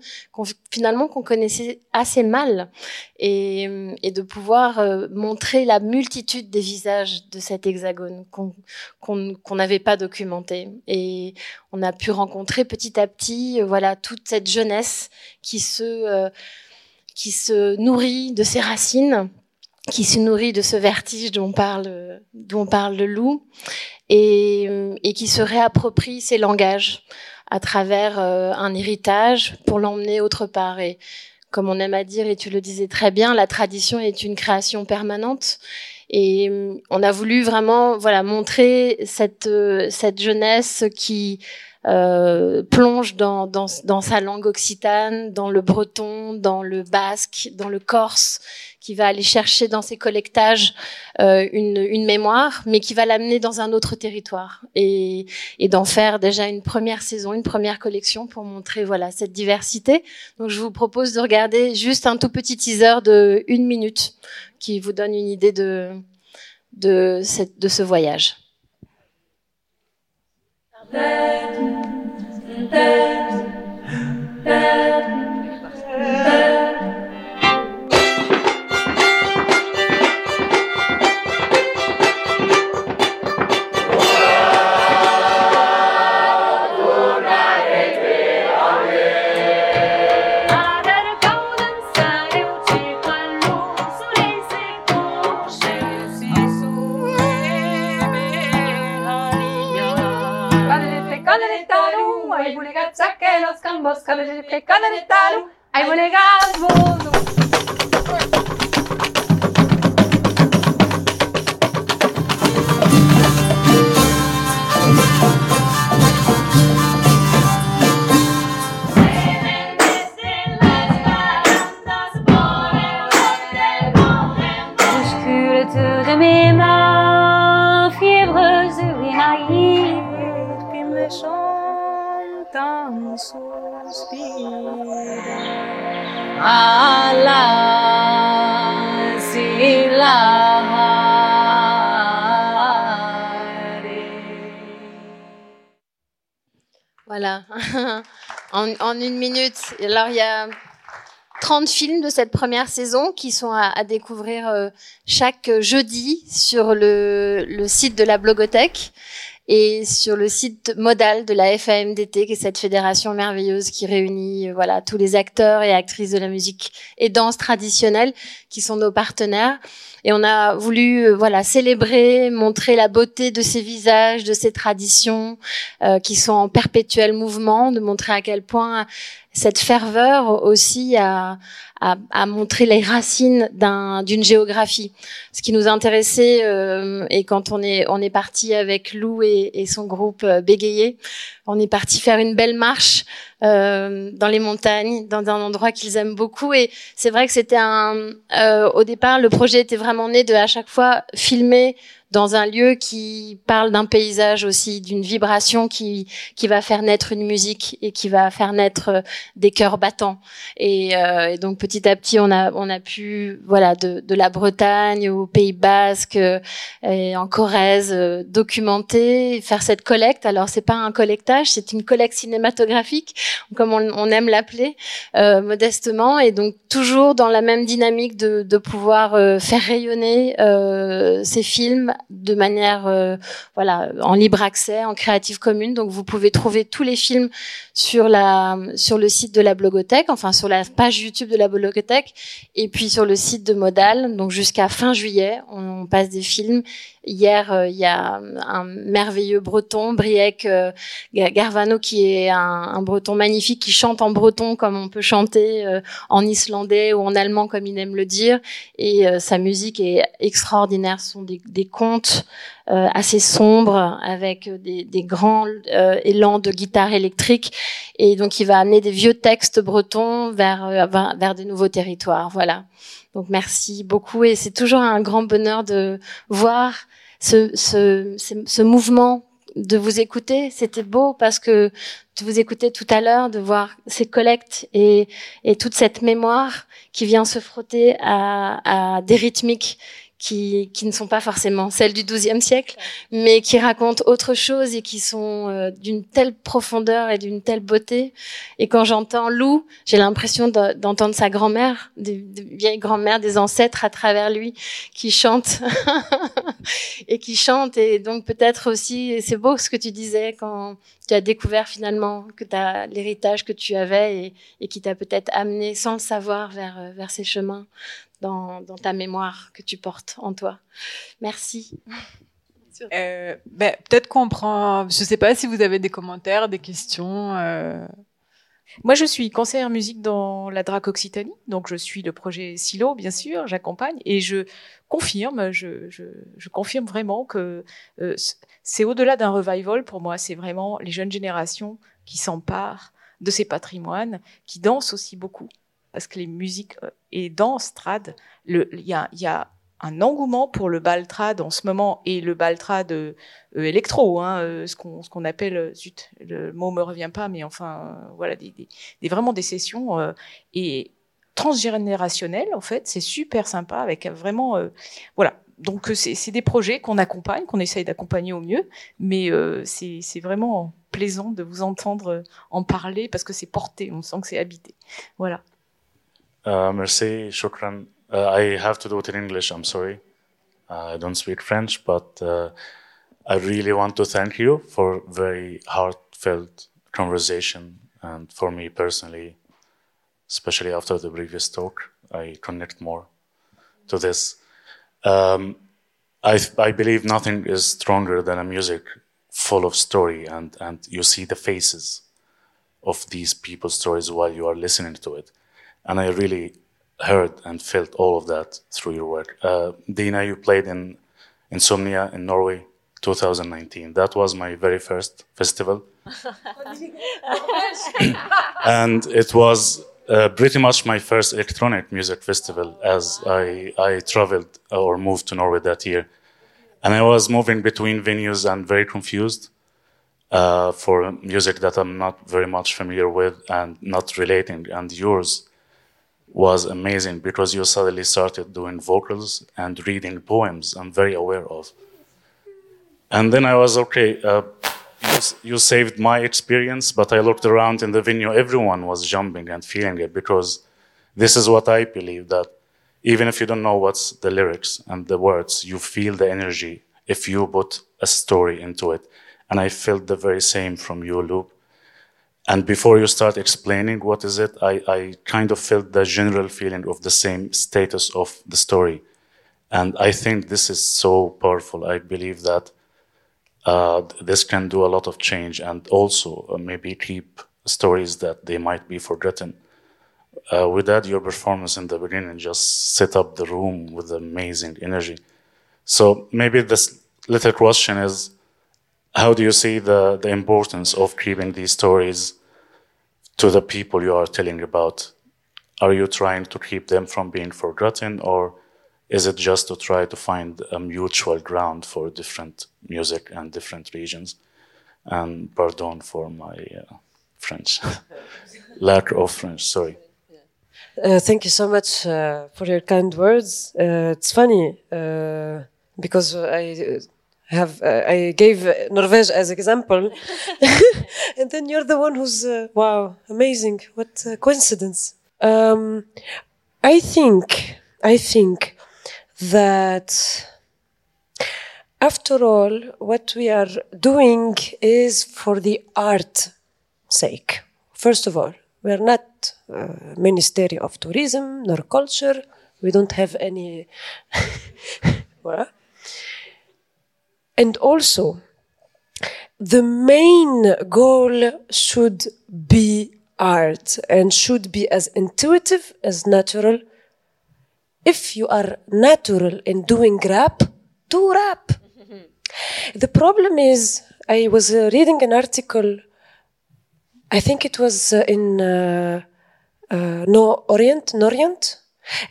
finalement qu'on connaissait assez mal et, de pouvoir euh, montrer la multitude des visages de cet hexagone qu'on n'avait pas documenté. Et on a pu rencontrer petit à petit euh, voilà toute cette jeunesse qui se qui se nourrit de ses racines qui se nourrit de ce vertige dont parle dont parle le loup et, et qui se réapproprie ses langages à travers euh, un héritage pour l'emmener autre part. Et comme on aime à dire et tu le disais très bien la tradition est une création permanente. Et euh, on a voulu vraiment voilà montrer cette euh, cette jeunesse qui euh, plonge dans, dans, dans sa langue occitane, dans le breton, dans le basque, dans le corse, qui va aller chercher dans ses collectages euh, une, une mémoire, mais qui va l'amener dans un autre territoire et, et d'en faire déjà une première saison, une première collection pour montrer voilà cette diversité. Donc je vous propose de regarder juste un tout petit teaser de une minute qui vous donne une idée de de, cette, de ce voyage. that, that, that. tambos, cabeça de pecado, detalhe. Aí, molegas, mundo. Voilà, en, une minute. Alors, il y a 30 films de cette première saison qui sont à, à découvrir euh, chaque jeudi sur le, le site de la Blogothèque et sur le site modal de la FAMDT, qui est cette fédération merveilleuse qui réunit euh, voilà tous les acteurs et actrices de la musique et danse traditionnelle qui sont nos partenaires. Et on a voulu euh, voilà célébrer, montrer la beauté de ces visages, de ces traditions euh, qui sont en perpétuel mouvement, de montrer à quel point cette ferveur aussi a, a, a montré les racines d'un, d'une géographie. Ce qui nous intéressait, euh, et quand on est, on est parti avec Lou et, et son groupe euh, Bégayé, on est parti faire une belle marche euh, dans les montagnes, dans un endroit qu'ils aiment beaucoup. Et c'est vrai que c'était un, euh, au départ, le projet était vraiment né de à chaque fois filmer dans un lieu qui parle d'un paysage aussi, d'une vibration qui qui va faire naître une musique et qui va faire naître euh, des cœurs battants. Et, euh, et donc petit à petit, on a on a pu voilà de, de la Bretagne au Pays Basque euh, et en Corrèze euh, documenter, faire cette collecte. Alors c'est pas un collectage, c'est une collecte cinématographique, comme on, on aime l'appeler euh, modestement, et donc toujours dans la même dynamique de, de pouvoir euh, faire rayonner euh, ces films de manière euh, voilà en libre accès, en créative commune. Donc vous pouvez trouver tous les films sur la sur le site de la Blogothèque, enfin sur la page YouTube de la Blogothèque, et puis sur le site de Modal. Donc jusqu'à fin juillet, on, on passe des films. Hier, euh, il y a un merveilleux breton, Briec euh, Garvano, qui est un, breton magnifique, qui chante en breton comme on peut chanter euh, en islandais ou en allemand comme il aime le dire. Et sa musique est extraordinaire. Ce sont des contes euh, assez sombres avec des, des grands élans de guitare électrique. Et donc, il va amener des vieux textes bretons vers, vers, vers des nouveaux territoires. Voilà. Donc merci beaucoup et c'est toujours un grand bonheur de voir ce, ce, ce, ce mouvement de vous écouter. C'était beau parce que de vous écouter tout à l'heure, de voir ces collectes et, et toute cette mémoire qui vient se frotter à, à des rythmiques qui, qui ne sont pas forcément celles du XIIe siècle, mais qui racontent autre chose et qui sont euh, d'une telle profondeur et d'une telle beauté. Et quand j'entends Lou, j'ai l'impression d'entendre sa grand-mère, des, vieilles grand-mères, des ancêtres à travers lui, qui chantent et qui chantent. Et donc peut-être aussi, c'est beau ce que tu disais quand tu as découvert finalement que tu as l'héritage que tu avais et, et qui t'a peut-être amené sans le savoir vers, vers ces chemins dans, dans, ta mémoire que tu portes en toi. Merci. Euh, ben, Peut-être qu'on prend, je ne sais pas si vous avez des commentaires, des questions. Euh... Moi, je suis conseillère musique dans la DRAC Occitanie, donc je suis le projet Silo, bien sûr, j'accompagne et je confirme, je, je, je confirme vraiment que euh, c'est au-delà d'un revival pour moi, c'est vraiment les jeunes générations qui s'emparent de ces patrimoines, qui dansent aussi beaucoup, parce que les musiques euh, et danse trad, le- il y a, un engouement pour le bal trad en ce moment et le bal trad euh, électro, hein, euh, ce qu'on appelle, euh, zut, le mot me revient pas, mais enfin voilà, des, vraiment des sessions et transgénérationnelles en fait, c'est super sympa avec vraiment voilà. Donc c'est des projets qu'on accompagne, qu'on essaye d'accompagner au mieux, mais c'est vraiment plaisant de vous entendre en parler parce que c'est porté, on sent que c'est habité. Voilà. Uh, merci, shukran. Uh, I have to do it in English, I'm sorry. Uh, I don't speak French, but uh, I really want to thank you for very heartfelt conversation. And for me personally, especially after the previous talk, I connect more to this. Um, I, I believe nothing is stronger than a music full of story and, and you see the faces of these people's stories while you are listening to it. And I really heard and felt all of that through your work. Uh, Dina, you played in Insomnia in Norway 2019. That was my very first festival. and it was uh, pretty much my first electronic music festival as I, I traveled or moved to Norway that year. And I was moving between venues and very confused uh, for music that I'm not very much familiar with and not relating. And yours was amazing because you suddenly started doing vocals and reading poems I'm very aware of. And then I was okay. Uh, you, you saved my experience, but I looked around in the venue. Everyone was jumping and feeling it because this is what I believe that even if you don't know what's the lyrics and the words, you feel the energy if you put a story into it. And I felt the very same from you, Loop. And before you start explaining what is it, I, I kind of felt the general feeling of the same status of the story. And I think this is so powerful. I believe that uh, this can do a lot of change and also uh, maybe keep stories that they might be forgotten. Uh, with that, your performance in the beginning just set up the room with amazing energy. So maybe this little question is, how do you see the, the importance of keeping these stories to the people you are telling about? Are you trying to keep them from being forgotten, or is it just to try to find a mutual ground for different music and different regions? And pardon for my uh, French, lack of French, sorry. Uh, thank you so much uh, for your kind words. Uh, it's funny uh, because I have uh, I gave uh, Norvège as example, and then you're the one who's uh, wow, amazing! What a coincidence. Um, I think I think that after all, what we are doing is for the art sake. First of all, we're not uh, Ministry of Tourism nor culture. We don't have any. voilà. And also, the main goal should be art and should be as intuitive as natural. If you are natural in doing rap, do rap. the problem is, I was uh, reading an article I think it was uh, in uh, uh, No Orient, Norient,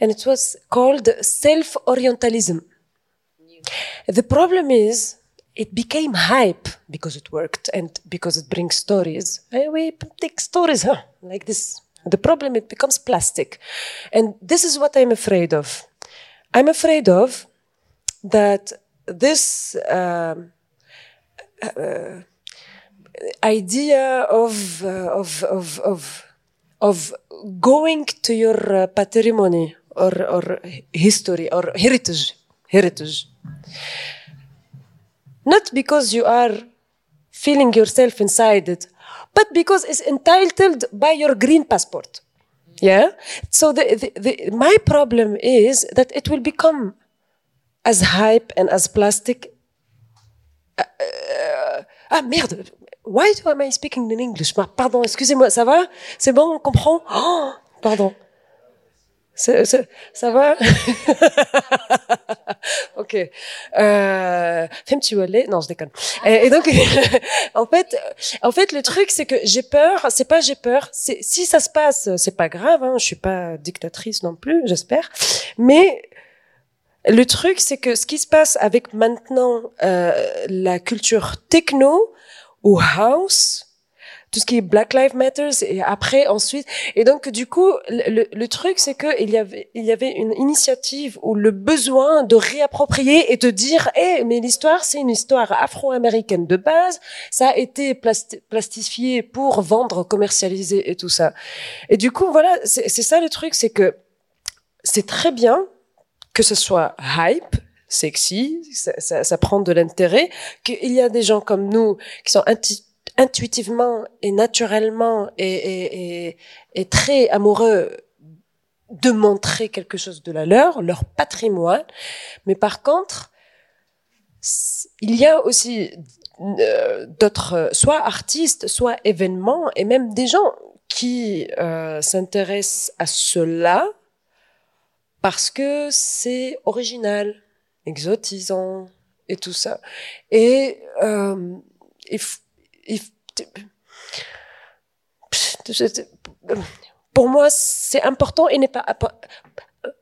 and it was called self Orientalism. The problem is, it became hype because it worked and because it brings stories. Eh, We take stories, huh? Like this. The problem, it becomes plastic. And this is what I'm afraid of. I'm afraid of that this um, uh, idea of, uh, of, of, of, of going to your uh, patrimony or, or history or heritage, heritage. Not because you are feeling yourself inside it, but because it's entitled by your green passport. Yeah? So the, the, the, my problem is that it will become as hype and as plastic uh, ah merde, why am I speaking in English? Pardon, excusez-moi, ça va? C'est bon, on comprend? Oh, pardon. C'est- c'est- ça va? ok. Euh, petit wallet. Non, je déconne. Et, donc, en fait, en fait, le truc, c'est que j'ai peur. C'est pas j'ai peur. Si ça se passe, c'est pas grave. Hein, je suis pas dictatrice non plus, j'espère. Mais le truc, c'est que ce qui se passe avec maintenant euh, la culture techno ou house, tout ce qui est Black Lives Matters et après ensuite. Et donc du coup le, le- truc c'est que il y avait il y avait une initiative ou le besoin de réapproprier et de dire eh mais l'histoire c'est une histoire afro-américaine de base. Ça a été plasti- plastifié pour vendre commercialiser et tout ça et du coup voilà c'est ça le truc c'est que c'est très bien que ce soit hype sexy ça, ça, ça prend de l'intérêt qu'il y a des gens comme nous qui sont inti- intuitivement et naturellement et, et, et, et très amoureux de montrer quelque chose de la leur, leur patrimoine. Mais par contre, il y a aussi euh, d'autres, soit artistes, soit événements, et même des gens qui euh, s'intéressent à cela parce que c'est original, exotisant et tout ça. Et euh, pour moi, c'est important et n'est pas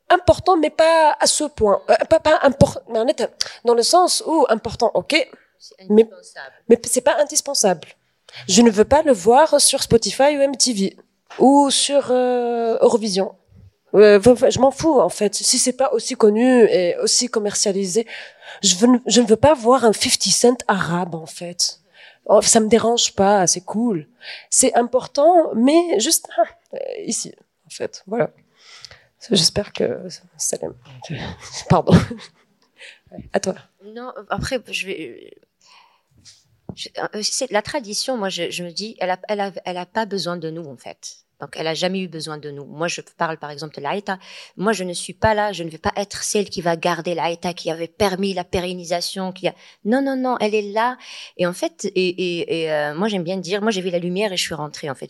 important, mais pas à ce point. Euh, pas pas important, dans le sens où important, ok, mais mais c'est pas indispensable. Je ne veux pas le voir sur Spotify ou MTV ou sur euh, Eurovision. Euh, je m'en fous en fait. Si c'est pas aussi connu et aussi commercialisé, je, veux, je ne veux pas voir un 50 Cent arabe en fait. Oh, ça me dérange pas, c'est cool. C'est important, mais juste ah, euh, ici en fait. Voilà. J'espère que ça l'aime. Pardon. À toi. Non, après, je vais. euh, la tradition. Moi, je, me dis, elle a, elle a, elle a pas besoin de nous en fait. Donc, elle a jamais eu besoin de nous. Moi, je parle par exemple de l'AETA. Moi, je ne suis pas là. Je ne vais pas être celle qui va garder l'AETA, qui avait permis la pérennisation. Qui a... Non, non, non. Elle est là. Et en fait, et, et, et, euh, moi, j'aime bien dire, moi, j'ai vu la lumière et je suis rentrée. En fait,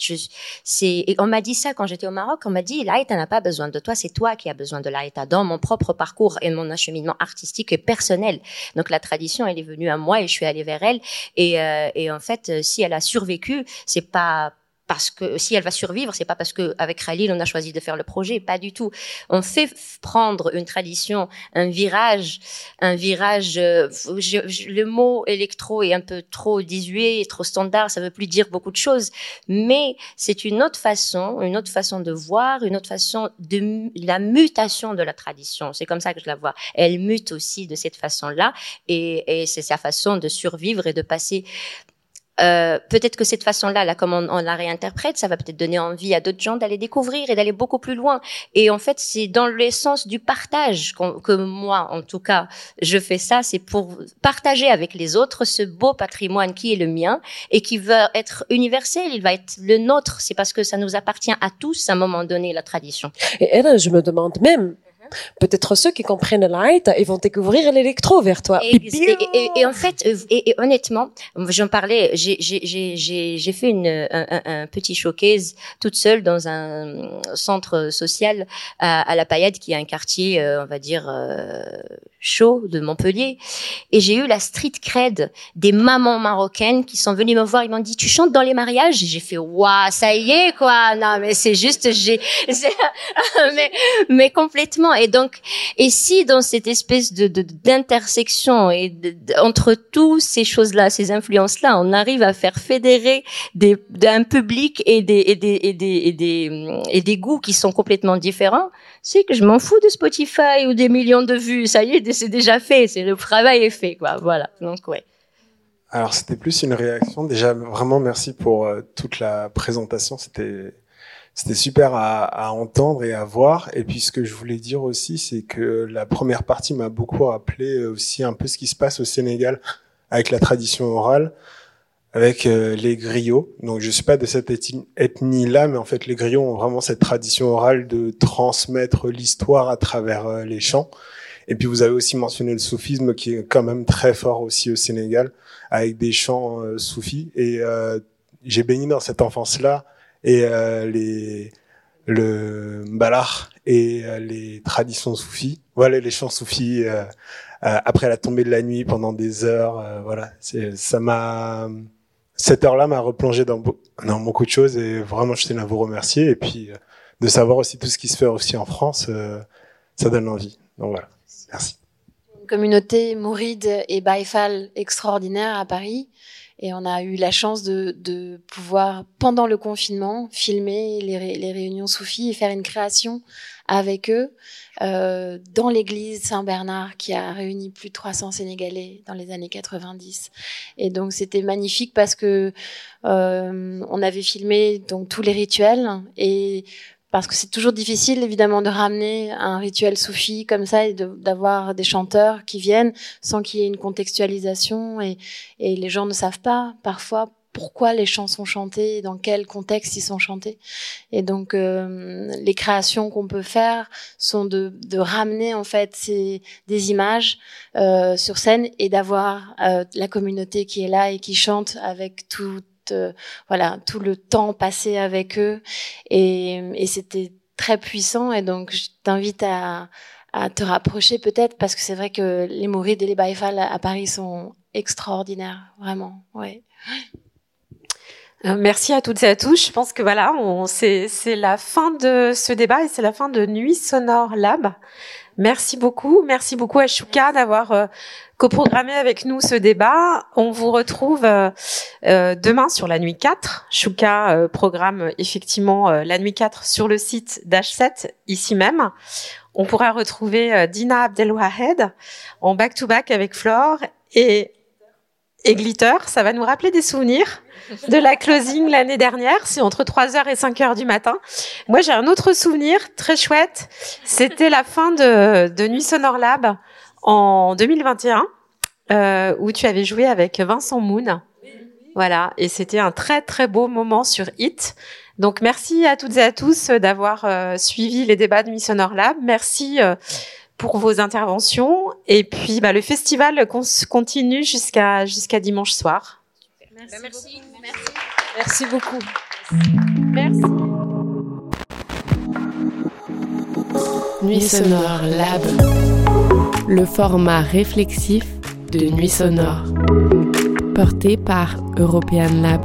c'est. On m'a dit ça quand j'étais au Maroc. On m'a dit, l'AETA n'a pas besoin de toi. C'est toi qui as besoin de l'AETA dans mon propre parcours et mon acheminement artistique et personnel. Donc, la tradition, elle est venue à moi et je suis allée vers elle. Et, euh, et en fait, euh, si elle a survécu, c'est pas parce que si elle va survivre, c'est pas parce que avec Khalil on a choisi de faire le projet, pas du tout. On fait prendre une tradition, un virage, un virage. euh, je- je- le mot électro est un peu trop désuet, trop standard, ça veut plus dire beaucoup de choses. Mais c'est une autre façon, une autre façon de voir, une autre façon de la mutation de la tradition. C'est comme ça que je la vois. Elle mute aussi de cette façon-là, et, et c'est sa façon de survivre et de passer euh, peut-être que cette façon-là, là, comme on, la réinterprète, ça va peut-être donner envie à d'autres gens d'aller découvrir et d'aller beaucoup plus loin. Et en fait, c'est dans l'essence du partage qu'on- que moi, en tout cas, je fais ça. C'est pour partager avec les autres ce beau patrimoine qui est le mien et qui va être universel. Il va être le nôtre. C'est parce que ça nous appartient à tous à un moment donné, la tradition. Et elle, je me demande même, peut-être ceux qui comprennent light, ils vont découvrir l'électro vers toi. Et, et- et- et en fait, euh, et, honnêtement, j'en parlais, j'ai- fait une, un, un- petit showcase toute seule dans un centre social à, à La Paillade, qui est un quartier, euh, on va dire, euh, chaud de Montpellier. Et j'ai eu la street cred des mamans marocaines qui sont venues me voir. Ils m'ont dit, tu chantes dans les mariages? J'ai fait, waouh, ça y est, quoi. Non, mais c'est juste, j'ai, mais, mais complètement. Et donc, et si dans cette espèce de, d'intersection et de- entre tous ces choses-là, ces influences-là, on arrive à faire fédérer des, d'un public et des, et des, et des, et des, et des goûts qui sont complètement différents, c'est que je m'en fous de Spotify ou des millions de vues. Ça y est, c'est déjà fait. C'est le travail est fait, quoi. Voilà. Donc, ouais. Alors c'était plus une réaction. Déjà vraiment merci pour euh, toute la présentation. C'était c'était super à, à entendre et à voir. Et puis ce que je voulais dire aussi, c'est que la première partie m'a beaucoup rappelé aussi un peu ce qui se passe au Sénégal avec la tradition orale, avec euh, les griots. Donc je suis pas de cette ethnie- ethnie-là, mais en fait les griots ont vraiment cette tradition orale de transmettre l'histoire à travers euh, les chants. Et puis vous avez aussi mentionné le soufisme qui est quand même très fort aussi au Sénégal avec des chants euh, soufis. Et euh, j'ai baigné dans cette enfance-là et les le mbalar et les traditions soufis. Voilà les chants soufis après la tombée de la nuit pendant des heures. voilà, ça m'a cette heure-là m'a replongé dans, beau- dans beaucoup de choses et vraiment je tiens à vous remercier et puis euh, de savoir aussi tout ce qui se fait aussi en France, euh, ça donne envie. Donc voilà, merci. une communauté mouride et baïfal extraordinaire à Paris. Et on a eu la chance de, pouvoir, pendant le confinement, filmer les réunions soufis et faire une création avec eux euh, dans l'église Saint-Bernard qui a réuni plus de 300 Sénégalais dans les années 90. Et donc c'était magnifique parce que euh, on avait filmé donc tous les rituels. Et parce que c'est toujours difficile évidemment de ramener un rituel soufi comme ça et d'avoir des chanteurs qui viennent sans qu'il y ait une contextualisation. Et les gens ne savent pas. Parfois pourquoi les chants sont chantés, dans quel contexte ils sont chantés. Et donc euh, les créations qu'on peut faire sont de, de ramener en fait des images euh, sur scène et d'avoir euh, la communauté qui est là et qui chante avec tout euh, voilà tout le temps passé avec eux et, et c'était très puissant et donc je t'invite à, à te rapprocher peut-être parce que c'est vrai que les Mourides et les Baïfal à Paris sont extraordinaires vraiment ouais Merci à toutes et à tous. Je pense que voilà, c'est, la fin de ce débat et c'est la fin de Nuit Sonore Lab. Merci beaucoup. Merci beaucoup à Chouka d'avoir euh, coprogrammé avec nous ce débat. On vous retrouve euh, euh, demain sur la nuit 4. Chouka euh, programme effectivement euh, la nuit 4 sur le site d'H7 ici même. On pourra retrouver euh, Dina Abdelwahed en back-to-back avec Flore et et Glitter, ça va nous rappeler des souvenirs de la closing l'année dernière. C'est entre 3h et 5h du matin. Moi, j'ai un autre souvenir très chouette. C'était la fin de, Nuit Sonore Lab en 2021, euh, où tu avais joué avec Vincent Moon. Voilà. Et c'était un très, très beau moment sur Hit. Donc, merci à toutes et à tous d'avoir euh, suivi les débats de Nuit Sonore Lab. Merci euh, pour vos interventions. Et puis, bah, le festival con- continue jusqu'à jusqu'à dimanche soir. Merci. Merci beaucoup. Merci. Nuit sonore lab. Le format réflexif de Nuit sonore. Porté par European Lab.